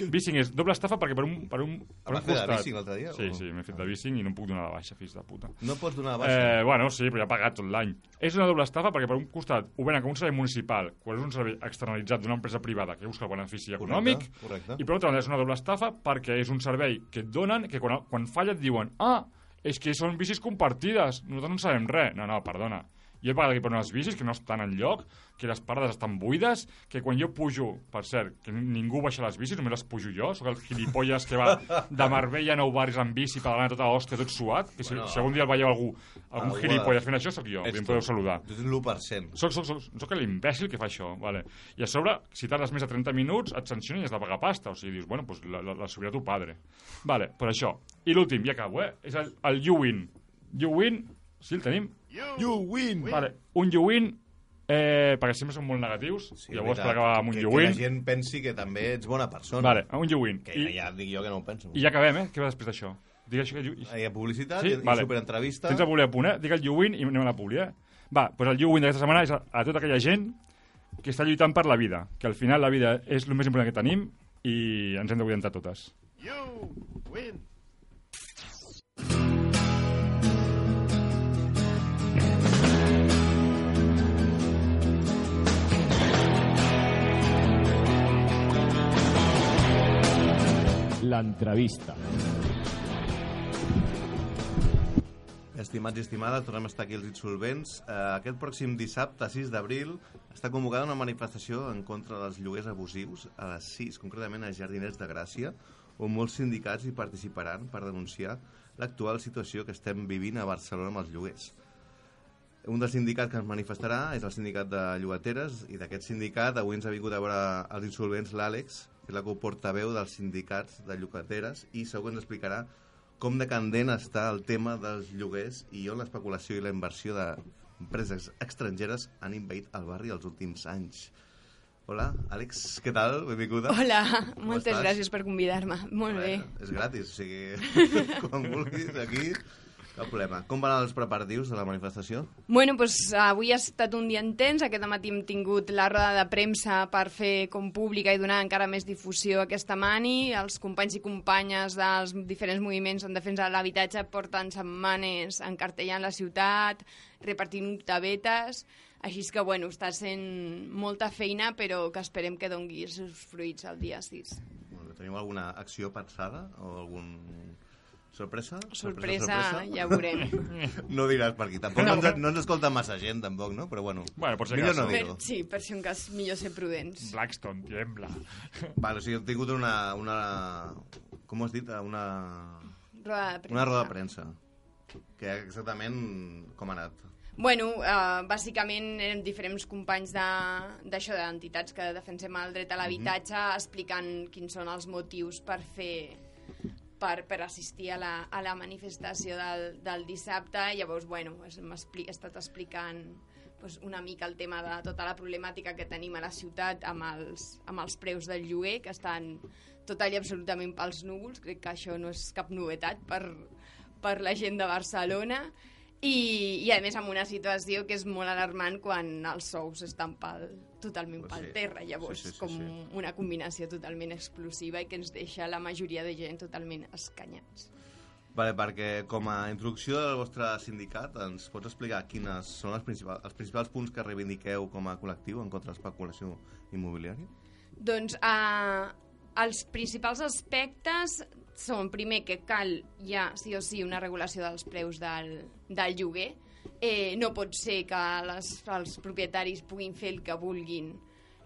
Bissing és doble estafa perquè per un, per un, per vas un fer de costat... Bissing l'altre dia, Sí, o? sí, m'he fet de Bissing i no em puc donar de baixa, fills de puta. No pots donar de baixa. Eh, bueno, sí, però ja ha pagat tot l'any. És una doble estafa perquè per un costat ho venen com un servei municipal, quan és un servei externalitzat d'una empresa privada que busca el benefici Correcte, econòmic, correcte. i per altra banda és una doble estafa perquè és un servei que et donen que quan, quan falla et diuen ah, és que són bicis compartides, nosaltres no sabem res. No, no, perdona. Jo he pagat aquí per unes bicis que no estan en lloc, que les parades estan buides, que quan jo pujo, per cert, que ningú baixa les bicis, només les pujo jo, sóc el gilipolles que va de Marbella a Nou Barris amb bici pedalant a tota hòstia, tot suat, que si, Bueno. si algun dia el veieu algú, algun Algú gilipolles fent això, sóc jo, Ets em podeu saludar. Tu tens l'1%. Soc, soc, soc, soc l'imbècil que fa això, vale. I a sobre, si tardes més de 30 minuts, et sancionen i has de pagar pasta. O sigui, dius, bueno, pues la, la, la subirà tu padre. Vale, per això. I l'últim, ja acabo, eh? És el, el You Win. You Win, sí, el tenim? You win! Vale, un You Win, eh, perquè sempre són molt negatius, Sí, llavors per acabar amb un que, You que la Win. gent pensi que també ets bona persona. Vale, un You Win. Que I, ja dic jo que no ho penso. I ja acabem, eh? Què va després d'això? Digue això que... You- Hi ha publicitat Sí? i, i Vale. superentrevista. Tens el publi a punt, eh? Digue el You Win i anem a la publi, eh? Va, doncs el You Win d'aquesta setmana és a, a tota aquella gent que està lluitant per la vida, que al final la vida és el més important que tenim i ens hem de cuidar totes. You win! L'entrevista. Estimats i estimades, tornem a estar aquí els insolvents. Eh, aquest pròxim dissabte, 6 d'abril, està convocada una manifestació en contra dels lloguers abusius a les 6, concretament a Jardiners de Gràcia, on molts sindicats hi participaran per denunciar l'actual situació que estem vivint a Barcelona amb els lloguers. Un dels sindicats que es manifestarà és el sindicat de llogateres i d'aquest sindicat avui ens ha vingut a veure els insolvents l'Àlex, la coportaveu dels sindicats de llogateres i segur que ens explicarà com de candent està el tema dels lloguers i on l'especulació i la inversió d'empreses estrangeres han invaït el barri els últims anys. Hola, Àlex, què tal? Benvinguda. Hola, Com moltes estàs? gràcies per convidar-me. Molt bé. Bueno, és gratis, o sigui, quan vulguis, aquí, cap problema. Com van els preparatius de la manifestació? Bueno, doncs avui ha estat un dia intens. Aquest matí hem tingut la roda de premsa per fer com pública i donar encara més difusió a aquesta mani. Els companys i companyes dels diferents moviments en defensa de l'habitatge porten setmanes encartellant la ciutat, repartint tabetes... Així és que, bueno, està sent molta feina, però que esperem que dongui els seus fruits el dia 6. Bueno, teniu alguna acció pensada o algun... Sorpresa? Sorpresa, ja veurem. No diràs per aquí. Tampoc no, ens, no ens escolta massa gent, tampoc, no? Però bueno, Bueno, por si millor no Per, dir-ho. sí, per si un cas millor ser prudents. Blackstone, tiembla. Vale, o sigui, heu tingut una, una... Com ho has dit? Una, Roda de premsa. una roda de premsa. Que exactament com ha anat? Bueno, uh, bàsicament érem diferents companys de- d'això, d'entitats que defensem el dret a l'habitatge, explicant quins són els motius per fer per, per assistir a la, a la manifestació del, del dissabte. Llavors, bueno, hem expli estat explicant pues, una mica el tema de tota la problemàtica que tenim a la ciutat amb els, amb els preus del lloguer, que estan total i absolutament pels núvols. Crec que això no és cap novetat per, per la gent de Barcelona. I, i a més amb una situació que és molt alarmant quan els sous estan pel, totalment pel sí. terra, llavors Sí, sí, sí, com sí. una combinació totalment explosiva i que ens deixa la majoria de gent totalment escanyats. Vale, perquè com a introducció del vostre sindicat ens pots explicar quines són les principals, els principals punts que reivindiqueu com a col·lectiu en contra de l'especulació immobiliària? Doncs eh, els principals aspectes són, primer, que cal ja, sí o sí, una regulació dels preus del, del lloguer. Eh, no pot ser que les, els propietaris puguin fer el que vulguin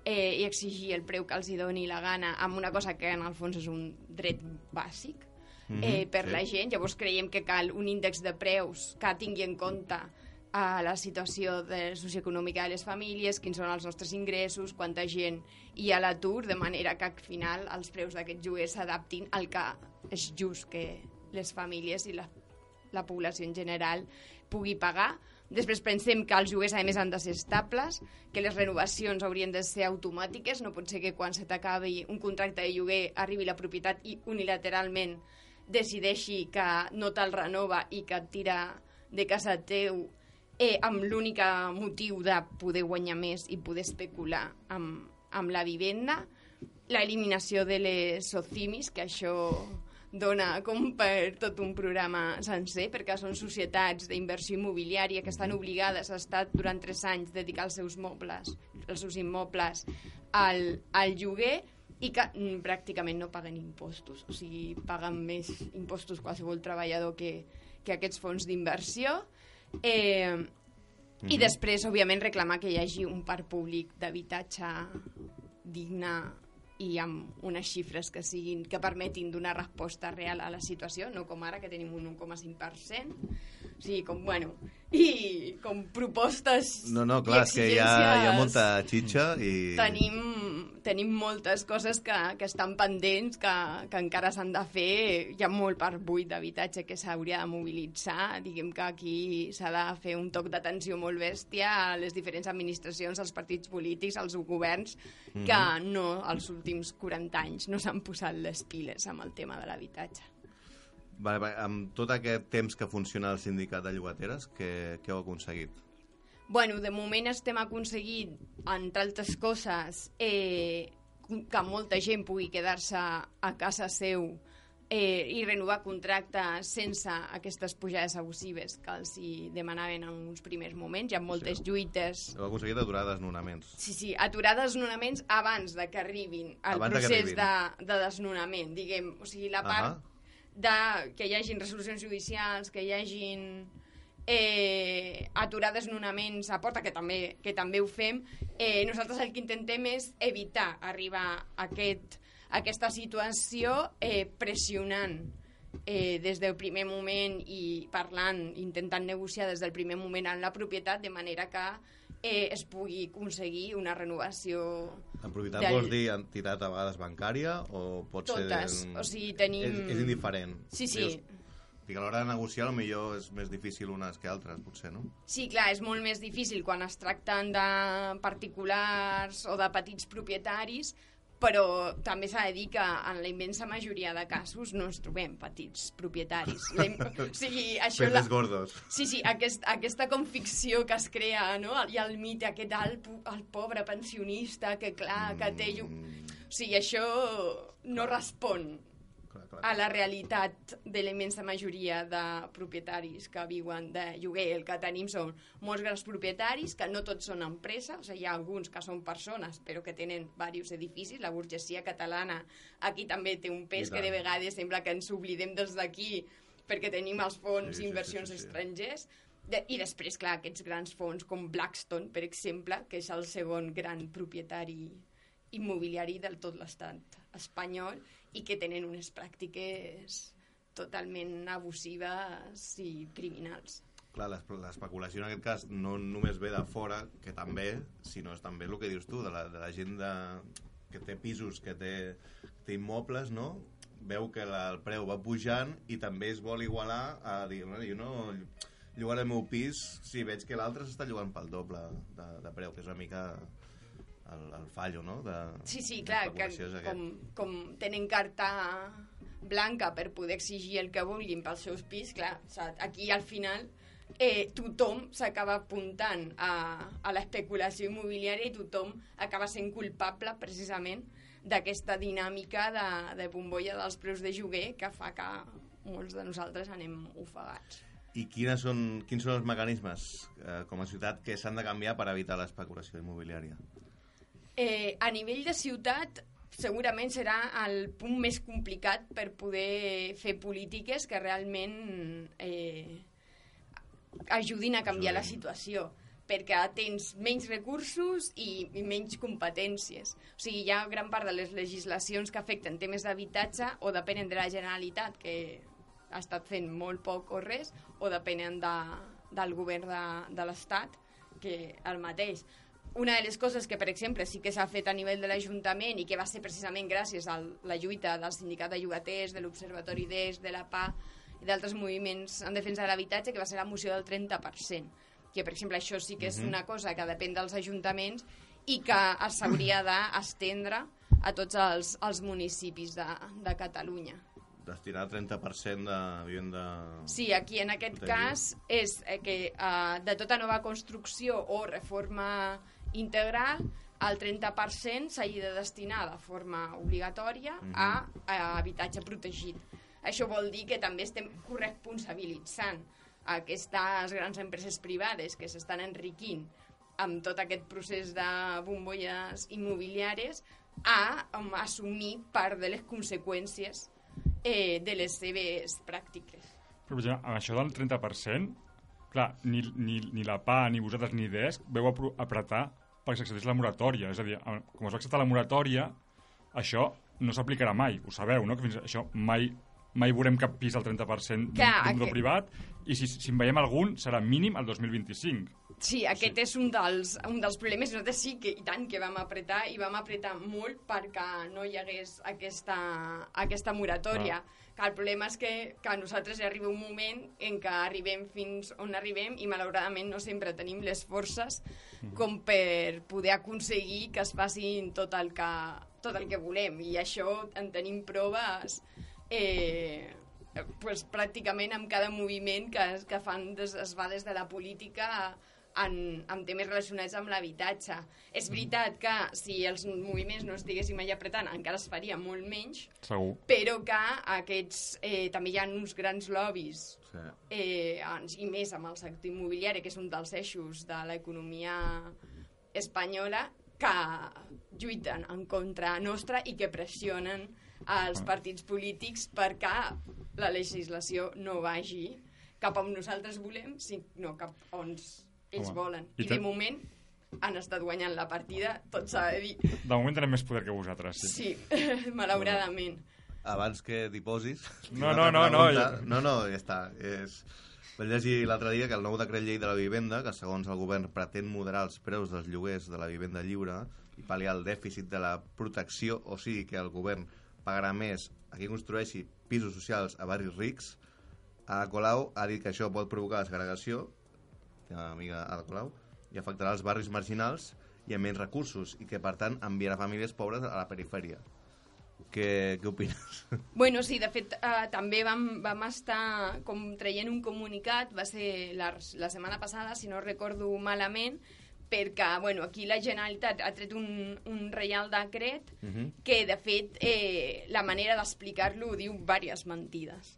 eh, i exigir el preu que els hi doni la gana amb una cosa que en el fons és un dret bàsic Mhm, eh, per sí. la gent. Llavors creiem que cal un índex de preus que tingui en compte a la situació de socioeconòmica de les famílies, quins són els nostres ingressos, quanta gent hi ha a l'atur, de manera que al final els preus d'aquests lloguers s'adaptin al que és just que les famílies i la, la població en general pugui pagar. Després pensem que els lloguers, a més, han de ser estables, que les renovacions haurien de ser automàtiques, no pot ser que quan se t'acabi un contracte de lloguer arribi la propietat i unilateralment decideixi que no te'l renova i que et tira de casa teu eh, amb l'únic motiu de poder guanyar més i poder especular amb, amb la vivenda, l'eliminació de les socimis, que això dona com per tot un programa sencer, perquè són societats d'inversió immobiliària que estan obligades a estar durant tres anys dedicar els seus mobles, els seus immobles al, al lloguer i que mm, pràcticament no paguen impostos, o sigui, paguen més impostos qualsevol treballador que, que aquests fons d'inversió. Eh, I després, òbviament, reclamar que hi hagi un parc públic d'habitatge digne i amb unes xifres que siguin que permetin donar resposta real a la situació, no com ara que tenim un 1,5%. O sigui, com, bueno, i com propostes No, no, clar, i és que hi ha, hi ha molta xitxa i... Tenim, tenim moltes coses que, que estan pendents, que, que encara s'han de fer. Hi ha molt parc buit d'habitatge que s'hauria de mobilitzar. Diguem que aquí s'ha de fer un toc d'atenció molt bèstia a les diferents administracions, als partits polítics, als governs, que no, els últims 40 anys no s'han posat les piles amb el tema de l'habitatge. Vale, vale, amb tot aquest temps que funciona el sindicat de llogateres, què, què heu aconseguit? Bueno, de moment estem aconseguint, entre altres coses, eh, que molta gent pugui quedar-se a casa seu eh, i renovar contractes sense aquestes pujades abusives que els hi demanaven en uns primers moments. Hi ha moltes Sí. lluites Heu aconseguit aturar desnonaments. Sí, sí, aturar desnonaments abans de que arribin al Abans de que procés arribin. de, de desnonament, diguem. O sigui, la part Ahà. De que hi hagin resolucions judicials, que hi hagin eh, aturar desnonaments a porta, que també, que també ho fem, eh, nosaltres el que intentem és evitar arribar a, aquest, a aquesta situació eh, pressionant eh, des del primer moment i parlant, intentant negociar des del primer moment amb la propietat de manera que eh, es pugui aconseguir una renovació En propietat Del- vols dir entitat a vegades bancària o pot Totes. ser... O sigui, tenim- És, és indiferent. Sí, sí. Dius, dic, a l'hora de negociar millor és més difícil unes que altres, potser, no? Sí, clar, és molt més difícil quan es tracten de particulars o de petits propietaris, però també s'ha de dir que en la immensa majoria de casos no ens trobem petits propietaris. La, o sigui, això... Peces gordos. Sí, sí, aquest, aquesta conficció que es crea, no? Ha el mite aquest el, el pobre pensionista que, clar, que té... llu- O sigui, això no respon Clar, clar. a la realitat de la immensa majoria de propietaris que viuen de lloguer. El que tenim són molts grans propietaris, que no tots són empresa, o sigui, hi ha alguns que són persones, però que tenen diversos edificis. La burgesia catalana aquí també té un pes que de vegades sembla que ens oblidem des d'aquí perquè tenim els fons sí, sí, inversions sí, sí, sí. estrangers. De, I després, clar, aquests grans fons com Blackstone, per exemple, que és el segon gran propietari immobiliari del tot l'estat espanyol i que tenen unes pràctiques totalment abusives i criminals. Clar, l'es- l'especulació en aquest cas no només ve de fora, que també, sinó és també el que dius tu, de la, de la gent de, que té pisos, que té, té immobles, no? Veu que la, el preu va pujant i també es vol igualar a dir, "Bueno, jo no llogaré el meu pis si veig que l'altre s'està llogant pel doble de, de preu, que és una mica el, el fallo, no? De, Sí, sí, clar, que com, com tenen carta blanca per poder exigir el que vulguin pels seus pis, clar, aquí al final eh, tothom s'acaba apuntant a, a l'especulació immobiliària i tothom acaba sent culpable precisament d'aquesta dinàmica de, de bombolla dels preus de lloguer que fa que molts de nosaltres anem ofegats. I quines són, quins són els mecanismes eh, com a ciutat que s'han de canviar per evitar l'especulació immobiliària? Eh, a nivell de ciutat, segurament serà el punt més complicat per poder fer polítiques que realment eh, ajudin a canviar la situació perquè tens menys recursos i, i menys competències. O sigui, hi ha gran part de les legislacions que afecten temes d'habitatge o depenen de la Generalitat, que ha estat fent molt poc o res, o depenen de, del govern de, de l'Estat, que el mateix. Una de les coses que, per exemple, sí que s'ha fet a nivell de l'Ajuntament i que va ser precisament gràcies a la lluita del Sindicat de Llogaters, de l'Observatori d'ES, de la PA i d'altres moviments en defensa de l'habitatge, que va ser la moció del 30%. Que, per exemple, això sí que és una cosa que depèn dels ajuntaments i que s'hauria d'estendre a tots els, els municipis de, de Catalunya. destinar el 30% de vivenda... Sí, aquí en aquest Protegida. cas és eh, que eh, de tota nova construcció o reforma integral el 30% s'hagi de destinar de forma obligatòria a, a habitatge protegit. Això vol dir que també estem corresponsabilitzant aquestes grans empreses privades que s'estan enriquint amb tot aquest procés de bombolles immobiliàries a um, assumir part de les conseqüències eh, de les seves pràctiques. Però, per exemple, amb això del 30%, clar, ni, ni, ni la PA ni vosaltres ni DESC veu apretar perquè s'accedeix la moratòria. És a dir, com es va acceptar la moratòria, això no s'aplicarà mai, ho sabeu, no? Que fins això mai mai veurem cap pis al 30% d'un Clar, d'un que- privat i si, si en veiem algun serà mínim el 2025. Sí, aquest sí. és un dels, un dels problemes. Nosaltres sí que, i tant, que vam apretar, i vam apretar molt perquè no hi hagués aquesta, aquesta moratòria. Que el problema és que, que a nosaltres arriba un moment en què arribem fins on arribem i malauradament no sempre tenim les forces com per poder aconseguir que es facin tot el que, tot el que volem. I això en tenim proves eh, pues, pràcticament amb cada moviment que, que fan des, es va des de la política en, amb temes relacionats amb l'habitatge. És veritat que si els moviments no estiguéssim allà apretant encara es faria molt menys, Segur. però que aquests, eh, també hi ha uns grans lobbies Sí. eh, i més amb el sector immobiliari, que és un dels eixos de l'economia espanyola, que lluiten en contra nostra i que pressionen els partits polítics perquè la legislació no vagi cap on nosaltres volem, sinó cap on ells Home, volen. i I de moment han estat guanyant la partida, tot s'ha de dir. De moment tenen més poder que vosaltres, sí. Sí, malauradament. Abans que t'hi posis... No, no, no, no, jo- No, no, ja està. És... Vaig llegir l'altre dia que el nou decret llei de la vivenda, que segons el govern pretén moderar els preus dels lloguers de la vivenda lliure i pal·liar el dèficit de la protecció, o sigui que el govern pagarà més a qui construeixi pisos socials a barris rics, Ada Colau ha dit que això pot provocar la segregació, teva amiga Ada Colau, i afectarà els barris marginals i amb menys recursos, i que, per tant, enviarà famílies pobres a la perifèria. Què, què opines? Bueno, sí, de fet, eh, també vam, vam estar com traient un comunicat, va ser la, la setmana passada, si no recordo malament, perquè bueno, aquí la Generalitat ha tret un, un reial decret que, de fet, eh, la manera d'explicar-lo diu diverses mentides.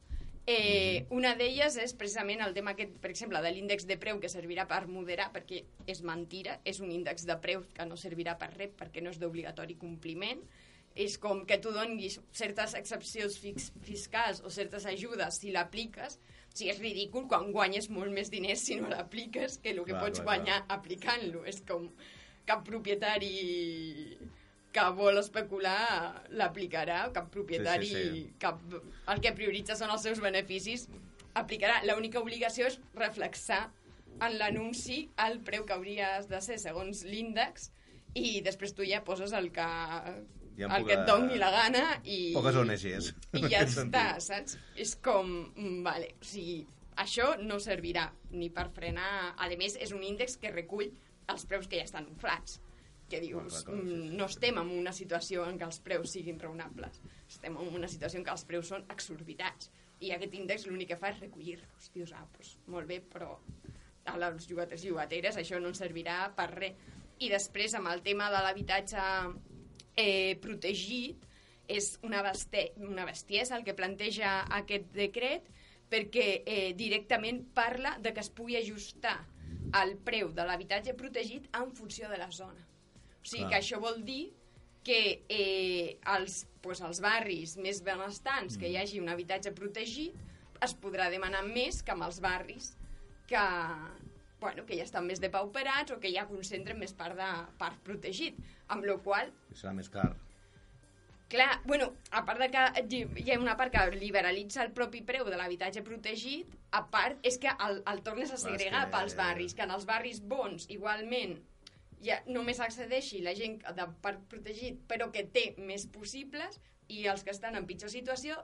Eh, una d'elles és precisament el tema aquest, per exemple, de l'índex de preu que servirà per moderar, perquè és mentira, és un índex de preu que no servirà per res perquè no és d'obligatori compliment, és com que tu donis certes excepcions fix, fiscals o certes ajudes si l'apliques, o sigui, és ridícul quan guanyes molt més diners si no l'apliques que el que Clar, pots clar, guanyar aplicant-lo. És com cap propietari que vol especular l'aplicarà, cap propietari, Sí, sí, sí. Cap, el que prioritza són els seus beneficis, aplicarà. L'única obligació és reflexar en l'anunci el preu que hauries de ser segons l'índex i després tu ja poses el que, Ja el puc, que et doni la gana i, Poques ONGs. i ja està, saps? És com, mm, vale, o sigui, això no servirà ni per frenar... A més, és un índex que recull els preus que ja estan inflats que dius, mm, no estem en una situació en què els preus siguin raonables, estem en una situació en què els preus són exorbitats i aquest índex l'únic que fa és recollir-los. Dius, ah, doncs, molt bé, però a les llogaters i llogateres això no ens servirà per res. I després, amb el tema de l'habitatge eh, protegit, és una, beste una bestiesa el que planteja aquest decret perquè eh, directament parla de que es pugui ajustar el preu de l'habitatge protegit en funció de la zona. O sigui Clar. que això vol dir que eh, als, pues, als barris més benestants que hi hagi un habitatge protegit es podrà demanar més que amb els barris que, bueno, que ja estan més depauperats o que ja concentren més part de parc protegit. Amb la qual Serà més car. Clar, bueno, a part de que hi- ha una part que liberalitza el propi preu de l'habitatge protegit, a part és que el, el tornes a Clar, segregar que- pels barris, que en els barris bons, igualment, ja només accedeixi la gent de parc protegit, però que té més possibles, i els que estan en pitjor situació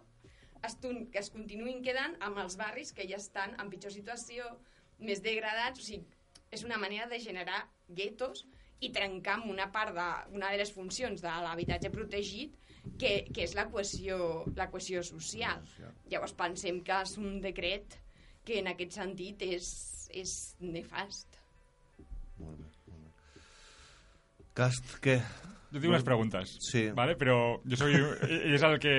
es, que es continuïn quedant amb els barris que ja estan en pitjor situació, més degradats, o sigui, és una manera de generar guetos i trencar amb una part de, una de les funcions de l'habitatge protegit que, que és la cohesió, la cohesió social. Llavors pensem que és un decret que en aquest sentit és, és nefast. Molt bé. Cast, què? Jo tinc unes preguntes, Sí. vale? però jo soy, ell és el que...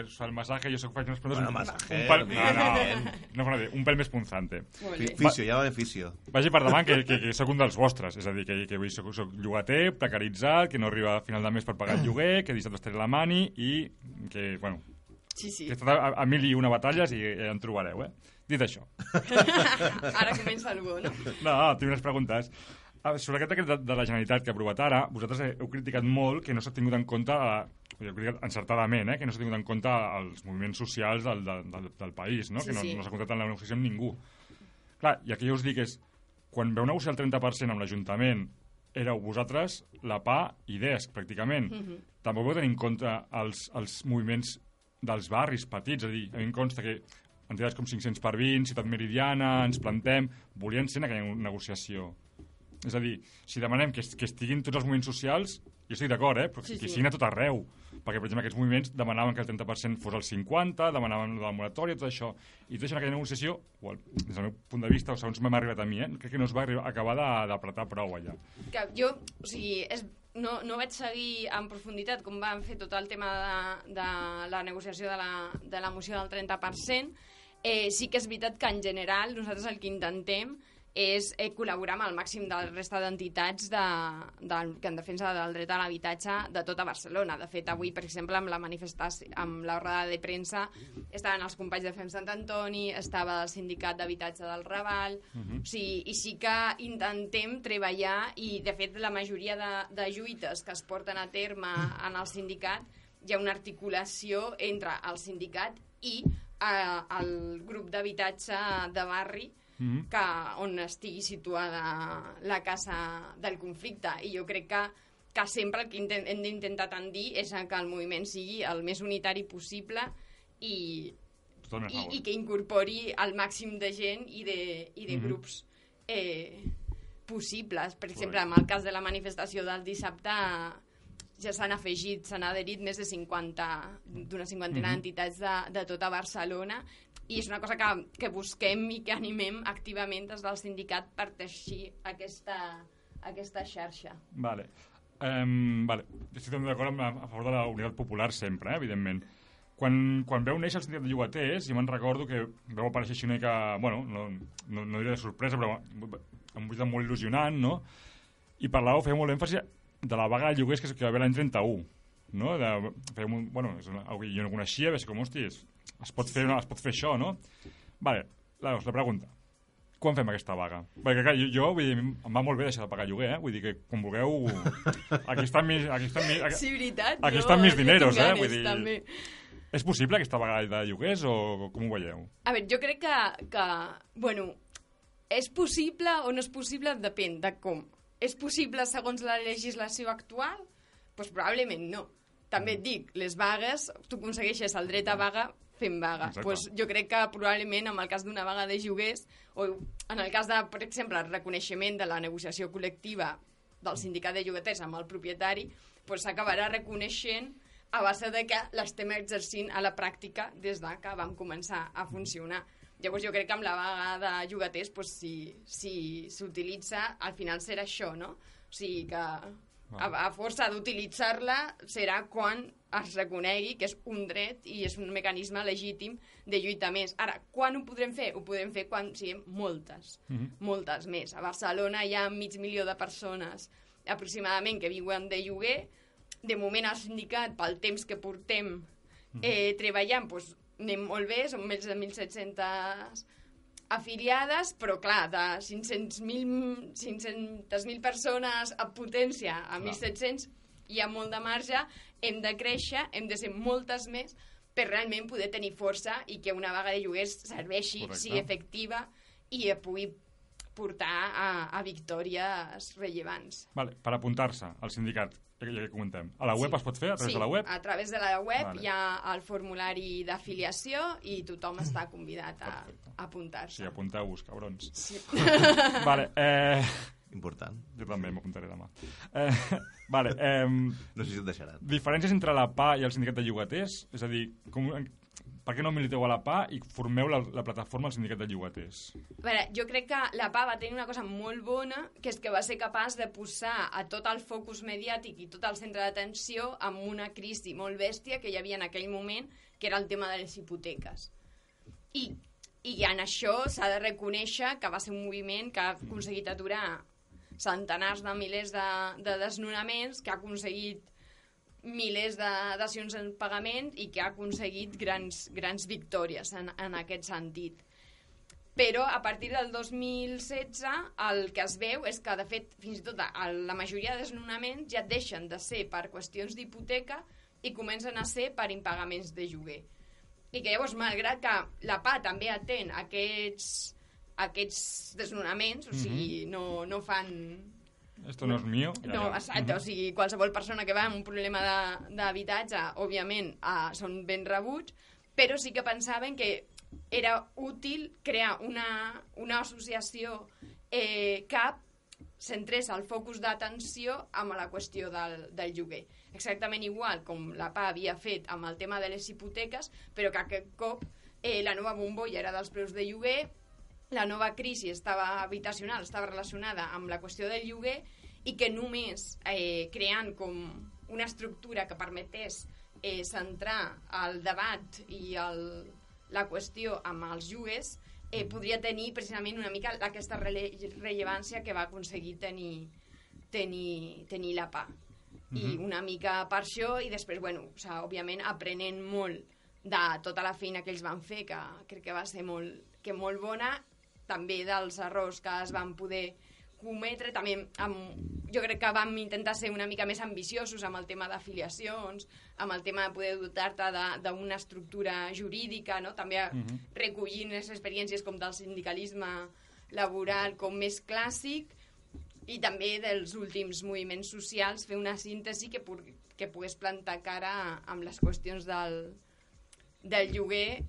O sigui, el massatge, jo soc faig unes preguntes... Bueno, un- massatge, un, pal, no, no, no, no, no, un pèl més punzante. Fisio, ja va bé fisio. Vagi per davant que, que, que sóc un dels vostres, és a dir, que, que avui soc, soc llogater, precaritzat, que no arriba a final de mes per pagar el lloguer, que dissabte estaré la mani i que, bueno, Sí, sí. que he estat a, a mil i una batalles i ja en trobareu, eh? Dit això. Ara comença el bo, no? No, tinc unes preguntes. Sobre aquest decret de, de la Generalitat que ha aprovat ara, vosaltres heu criticat molt que no s'ha tingut en compte, eh, jo he criticat encertadament, eh, que no s'ha tingut en compte els moviments socials del, del, del, del país, no? Sí, que no, sí. no s'ha comptat en la negociació amb ningú. Clar, i aquí jo us dic és, quan veu negociar el 30% amb l'Ajuntament, éreu vosaltres la PA i DESC, pràcticament. Mhm. Tampoc vau tenir en compte els, els moviments dels barris petits, és a dir, a mi em consta que entitats com 500 per 20, Ciutat Meridiana, ens plantem, volien ser en aquella negociació. És a dir, si demanem que, que estiguin tots els moviments socials, jo estic d'acord, eh? però Sí, que sí. siguin a tot arreu. Perquè, per exemple, aquests moviments demanaven que el 30% fos el 50%, demanaven la moratòria, tot això. I tot això en aquella negociació, o des del meu punt de vista, o segons m'ha arribat a mi, eh? crec que no es va arribar, acabar d'apretar prou allà. que jo, o sigui, és, no, no vaig seguir en profunditat com van fer tot el tema de, de la negociació de la, de la moció del 30%. Eh, sí que és veritat que en general nosaltres el que intentem és eh, col·laborar amb el màxim de la resta d'entitats de, de, que en defensa del dret a l'habitatge de tota Barcelona. De fet, avui, per exemple, amb la manifestació, amb la roda de premsa, estaven els companys de FEM Sant Antoni, estava el sindicat d'habitatge del Raval, o sigui, i sí que intentem treballar, i de fet la majoria de, de lluites que es porten a terme en el sindicat, hi ha una articulació entre el sindicat i eh, el grup d'habitatge de barri, Mhm. que, on estigui situada la casa del conflicte. I jo crec que, que sempre el que hem d'intentar tendir és que el moviment sigui el més unitari possible i, i, i que incorpori el màxim de gent i de, i de Mhm. grups eh, possibles. Per exemple, en el cas de la manifestació del dissabte ja s'han afegit, s'han adherit més de 50, d'una cinquantena Mhm. d'entitats de, de tota Barcelona i és una cosa que, que busquem i que animem activament des del sindicat per teixir aquesta, aquesta xarxa. Vale. Um, vale. Estic d'acord a favor de la unitat popular sempre, eh, evidentment. Quan, quan veu néixer el sindicat de llogaters, jo me'n recordo que veu aparèixer així una mica, bueno, no, no, no diré de sorpresa, però amb un molt il·lusionant, no? I parlàveu, fèieu molt èmfasi de la vaga de lloguers que, que va haver l'any 31, no? De, un- bueno, és una, jo no coneixia, ser com, hosti, es, es, pot fer, es pot fer això, no? Vale, la, la pregunta. Quan fem aquesta vaga? Perquè clar, jo, jo vull dir, em va molt bé deixar de pagar lloguer, eh? Vull dir que quan vulgueu... Aquí estan mis... Aquí estan mis aquí... Sí, veritat. Aquí jo- estan mis dineros, eh? Vull dir- També. És possible aquesta vaga de lloguers o com ho veieu? A veure, jo crec que, que, bueno, és possible o no és possible, depèn de com. És possible segons la legislació actual? Doncs pues probablement no. També et dic, les vagues, tu aconsegueixes el dret a vaga fent vaga. Exacte. Pues jo crec que probablement en el cas d'una vaga de lloguers o en el cas de, per exemple, el reconeixement de la negociació col·lectiva del sindicat de llogaters amb el propietari, pues s'acabarà reconeixent a base de que l'estem exercint a la pràctica des de que vam començar a funcionar. Llavors jo crec que amb la vaga de llogaters, pues, si si s'utilitza, al final serà això, no? O sigui que a, a força d'utilitzar-la serà quan es reconegui que és un dret i és un mecanisme legítim de lluita més. Ara, quan ho podrem fer? Ho podrem fer quan siguem moltes, moltes més. A Barcelona hi ha mig milió de persones aproximadament que viuen de lloguer. De moment el sindicat, pel temps que portem eh, treballant, doncs, anem molt bé, som més de 1.700 afiliades, però clar, de 500.000 500 persones a potència a 1.700 hi ha molt de marge, hem de créixer, hem de ser moltes més per realment poder tenir força i que una vaga de lloguers serveixi, Correcte. sigui efectiva i pugui portar a, a victòries rellevants. Vale, per apuntar-se al sindicat, que, comentem. A la web Sí. es pot fer, a través sí, de la web? a través de la web Vale. hi ha el formulari d'afiliació i tothom està convidat a Perfecte. a apuntar-se. Sí, apunteu-vos, cabrons. Sí. vale, eh, Important. Jo també m'apuntaré demà. Eh, vale, eh, No sé si et deixaran. diferències entre la PA i el sindicat de llogaters? És a dir, com, per què no militeu a la PA i formeu la, la plataforma al sindicat de llogaters? A veure, jo crec que la PA va tenir una cosa molt bona, que és que va ser capaç de posar a tot el focus mediàtic i tot el centre d'atenció amb una crisi molt bèstia que hi havia en aquell moment, que era el tema de les hipoteques. I, i en això s'ha de reconèixer que va ser un moviment que ha aconseguit aturar centenars de milers de, de desnonaments, que ha aconseguit milers de dacions en pagament i que ha aconseguit grans, grans victòries en, en aquest sentit. Però a partir del 2016 el que es veu és que, de fet, fins i tot la majoria de desnonaments ja deixen de ser per qüestions d'hipoteca i comencen a ser per impagaments de lloguer. I que llavors, malgrat que la PA també atén aquests, aquests desnonaments, o sigui, no, no fan Esto no és mío. no, exacte, o sigui, qualsevol persona que va amb un problema d'habitatge, òbviament, uh, són ben rebuts, però sí que pensaven que era útil crear una, una associació eh, que centrés el focus d'atenció amb la qüestió del, del lloguer. Exactament igual com la PA havia fet amb el tema de les hipoteques, però que aquest cop eh, la nova bombolla era dels preus de lloguer, la nova crisi estava habitacional estava relacionada amb la qüestió del lloguer i que només eh, creant com una estructura que permetés eh, centrar el debat i el, la qüestió amb els lloguers eh, podria tenir precisament una mica aquesta rele rellevància que va aconseguir tenir, tenir, tenir la PA. I una mica per això, i després, bueno, o sigui, òbviament, aprenent molt de tota la feina que ells van fer, que crec que va ser molt, que molt bona, també dels errors que es van poder cometre, també amb, jo crec que vam intentar ser una mica més ambiciosos amb el tema d'afiliacions, amb el tema de poder dotar-te d'una estructura jurídica, no? també uh -huh. recollint les experiències com del sindicalisme laboral com més clàssic, i també dels últims moviments socials fer una síntesi que, pu que pogués plantar cara amb les qüestions del, del lloguer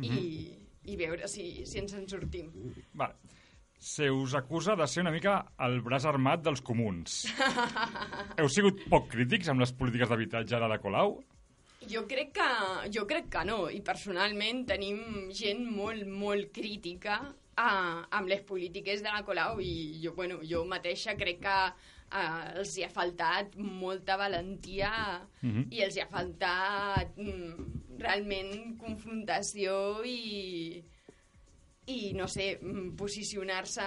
i, i veure si, si ens en sortim. Vale. Se us acusa de ser una mica el braç armat dels comuns. Heu sigut poc crítics amb les polítiques d'habitatge de la Colau? Jo crec, que, jo crec que no, i personalment tenim gent molt, molt crítica a, amb les polítiques de la Colau i jo, bueno, jo mateixa crec que eh, els hi ha faltat molta valentia Mhm. i els hi ha faltat mm, realment confrontació i, i no sé, mm, posicionar-se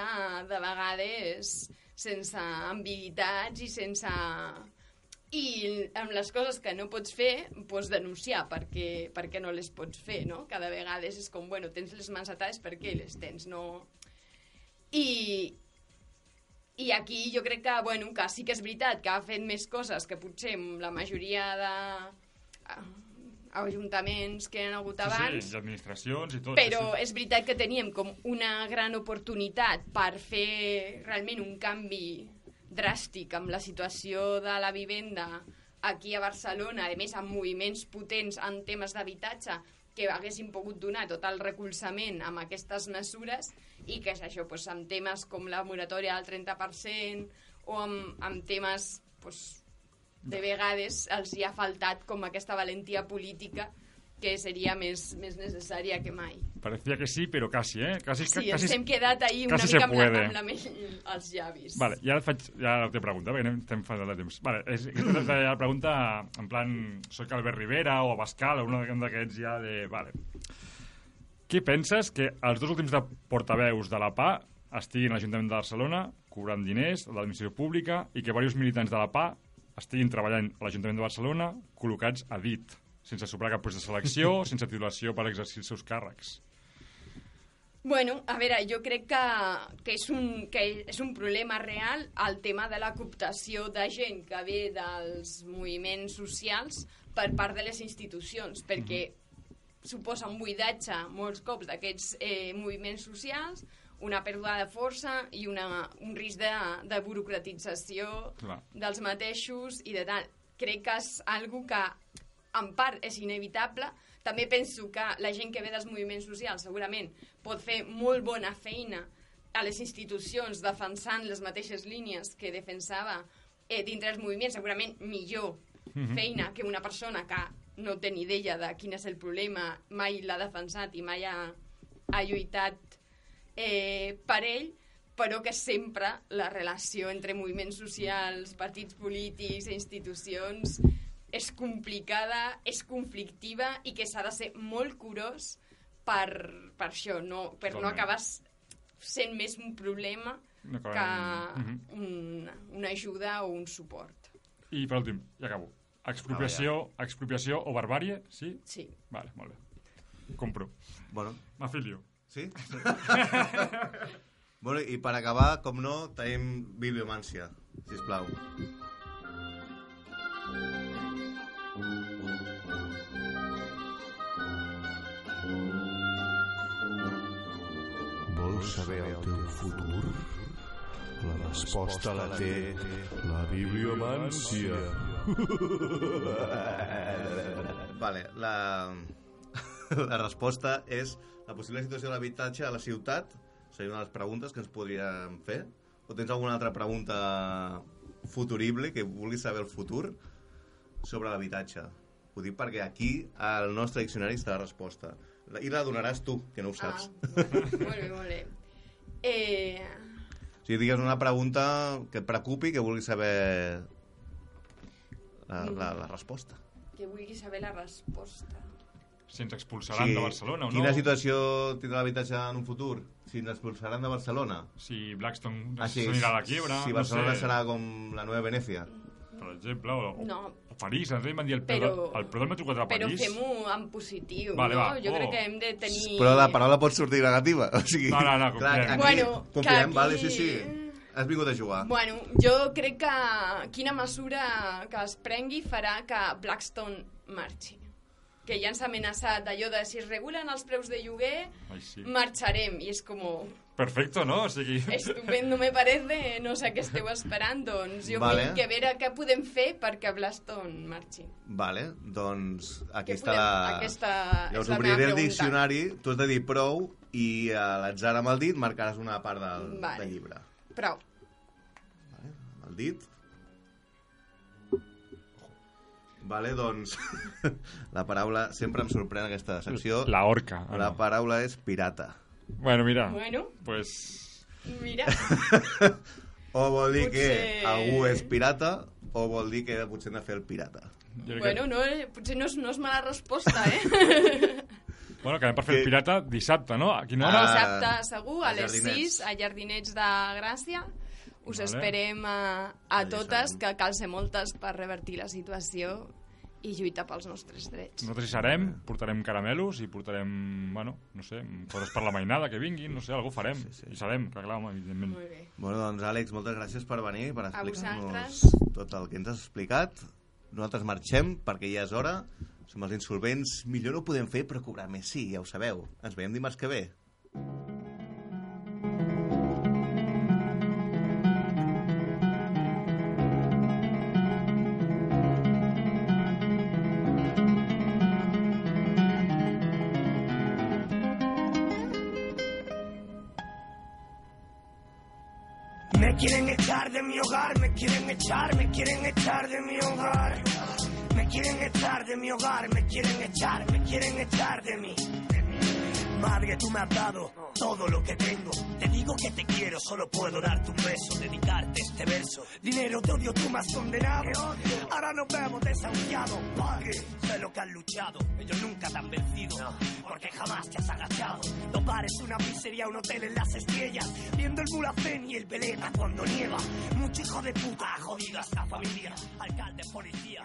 de vegades sense ambiguitats i sense i amb les coses que no pots fer, pots denunciar perquè, perquè no les pots fer, no? Cada vegada és com, bueno, tens les mans atades, per què les tens? No... I, i aquí jo crec que, bueno, que sí que és veritat que ha fet més coses que potser la majoria de ah, ajuntaments que han hagut abans, Sí, sí, administracions i tot. però sí, és veritat que teníem com una gran oportunitat per fer realment un canvi dràstic amb la situació de la vivenda aquí a Barcelona, a més amb moviments potents en temes d'habitatge que haguessin pogut donar tot el recolzament amb aquestes mesures i que és això, doncs, amb temes com la moratòria del 30% o amb, amb temes doncs, de vegades els hi ha faltat com aquesta valentia política que seria més, més necessària que mai. Parecía que sí, però quasi, eh? Quasi, Sí, quasi, ens hem quedat ahir una mica amb la, amb la mel als llavis. Vale, ara et faig ja la teva pregunta, perquè estem fent de temps. Vale, és, aquesta és la pregunta en plan, soc Albert Rivera o Abascal o un d'aquests ja de... Vale. Qui penses que els dos últims de portaveus de la PA estiguin a l'Ajuntament de Barcelona cobrant diners de l'administració pública i que diversos militants de la PA estiguin treballant a l'Ajuntament de Barcelona col·locats a dit, sense superar cap procés de selecció, sense titulació per exercir els seus càrrecs? Bueno, a veure, jo crec que, que, és un, que és un problema real el tema de la cooptació de gent que ve dels moviments socials per part de les institucions, perquè suposa un buidatge molts cops d'aquests eh, moviments socials, una pèrdua de força i una, un risc de, de burocratització Clar. dels mateixos i de tal. Crec que és algo que en part és inevitable. També penso que la gent que ve dels moviments socials segurament pot fer molt bona feina a les institucions defensant les mateixes línies que defensava eh, dintre els moviments, segurament millor feina que una persona que no té ni idea de quin és el problema, mai l'ha defensat i mai ha, ha lluitat eh, per ell, però que sempre la relació entre moviments socials, partits polítics i institucions és complicada, és conflictiva i que s'ha de ser molt curós per, per això, no, per no Totalment. acabar s- sent més un problema No que un, una ajuda o un suport. I per últim, ja acabo. Expropiació, expropiació o barbàrie, sí? Sí. Vale, molt bé. Compro. Bueno, M'afilio. sí? bueno, i per acabar, com no, tenim bibliomància, sisplau. Vols saber el teu futur? La resposta la té la bibliomància. Vale, la, la resposta és la possible situació de l'habitatge a la ciutat. Seria una de les preguntes que ens podríem fer. O tens alguna altra pregunta futurible que vulguis saber el futur sobre l'habitatge? Ho dic perquè aquí al nostre diccionari està la resposta. I la donaràs tu, que no ho saps. Ah, molt bé, molt bé. Eh, O sigui, digues una pregunta que et preocupi, que vulguis saber la, la, la resposta. que vulgui saber la resposta. Si ens expulsaran de Barcelona o no. Quina situació tindrà l'habitatge en un futur? Si ens expulsaran de Barcelona? Si Blackstone Ah, sí, s'anirà a la quiebra. Si no Barcelona sé, serà com la nova Venècia. Per exemple, o, o, No. París. Ens van dir el preu, Però- del, el preu del metro quadrat a Però París. fem-ho en positiu, Vale, no? va. Jo Oh. crec que hem de tenir... Però la paraula pot sortir negativa. O sigui, No, no, no, clar, aquí, Bueno, que confiem, aquí- vale, sí, sí. Has vingut a jugar. Bueno, jo crec que quina mesura que es prengui farà que Blackstone marxi. Que ja ens ha amenaçat allò de si es regulen els preus de lloguer, Ai, sí. marxarem. I és com, Perfecto, no? O sigui... estupendo me parece, no sé què esteu esperant, doncs jo Vale. vull que veure què podem fer perquè Blackstone marxi. Vale, doncs aquí Què està podem- la... aquesta és Llavors la obriré el diccionari, tu has de dir prou i a l'atzar amb el dit marcaràs una part del, Vale. del llibre. Prou. Vale, amb el dit. Vale, doncs la paraula sempre em sorprèn aquesta secció. La orca. Ah, La no. paraula és pirata. Bueno, mira. Bueno, Pues... mira, O vol dir que Potser- algú és pirata o vol dir que potser hem de fer el pirata. Jo bueno, que... no, eh, potser no és, no és mala resposta, eh? Bueno, quedem per fer el Que- pirata dissabte, no? A quina hora? Ah, Dissabte, segur, a als les Jardinets. 6, a Jardinets de Gràcia. Us Vale. esperem a, a totes, que cal ser moltes per revertir la situació i lluitar pels nostres drets. Nosaltres hi serem, portarem caramelos i portarem, bueno, no sé, coses per la mainada que vinguin, no sé, algú farem. Sí, sí. Hi serem, que clar, home, evidentment. Molt bé. Bueno, doncs, Àlex, moltes gràcies per venir, per A explicar-nos tot el que ens has explicat. Nosaltres marxem perquè ja és hora. Som els insolvents. Millor no ho podem fer, però cobrar més sí, ja ho sabeu. Ens veiem dimarts que ve. Mi hogar, me quieren echar, me quieren echar de mi hogar. Me quieren echar de mi hogar, me quieren echar, me quieren echar de mí. Madre, tú me has dado todo lo que tengo. Te digo que te quiero, solo puedo darte un beso, dedicarte este verso. Dinero, te odio, tú me has condenado. Ahora nos vemos desahuciados. Pague, sé lo que has luchado. Ellos nunca te han vencido, porque jamás te has agachado. No pares una pizzería, un hotel en las estrellas. Viendo el mulacén y el veleta cuando nieva. Mucho hijo de puta, jodida esta familia. Alcalde, policía.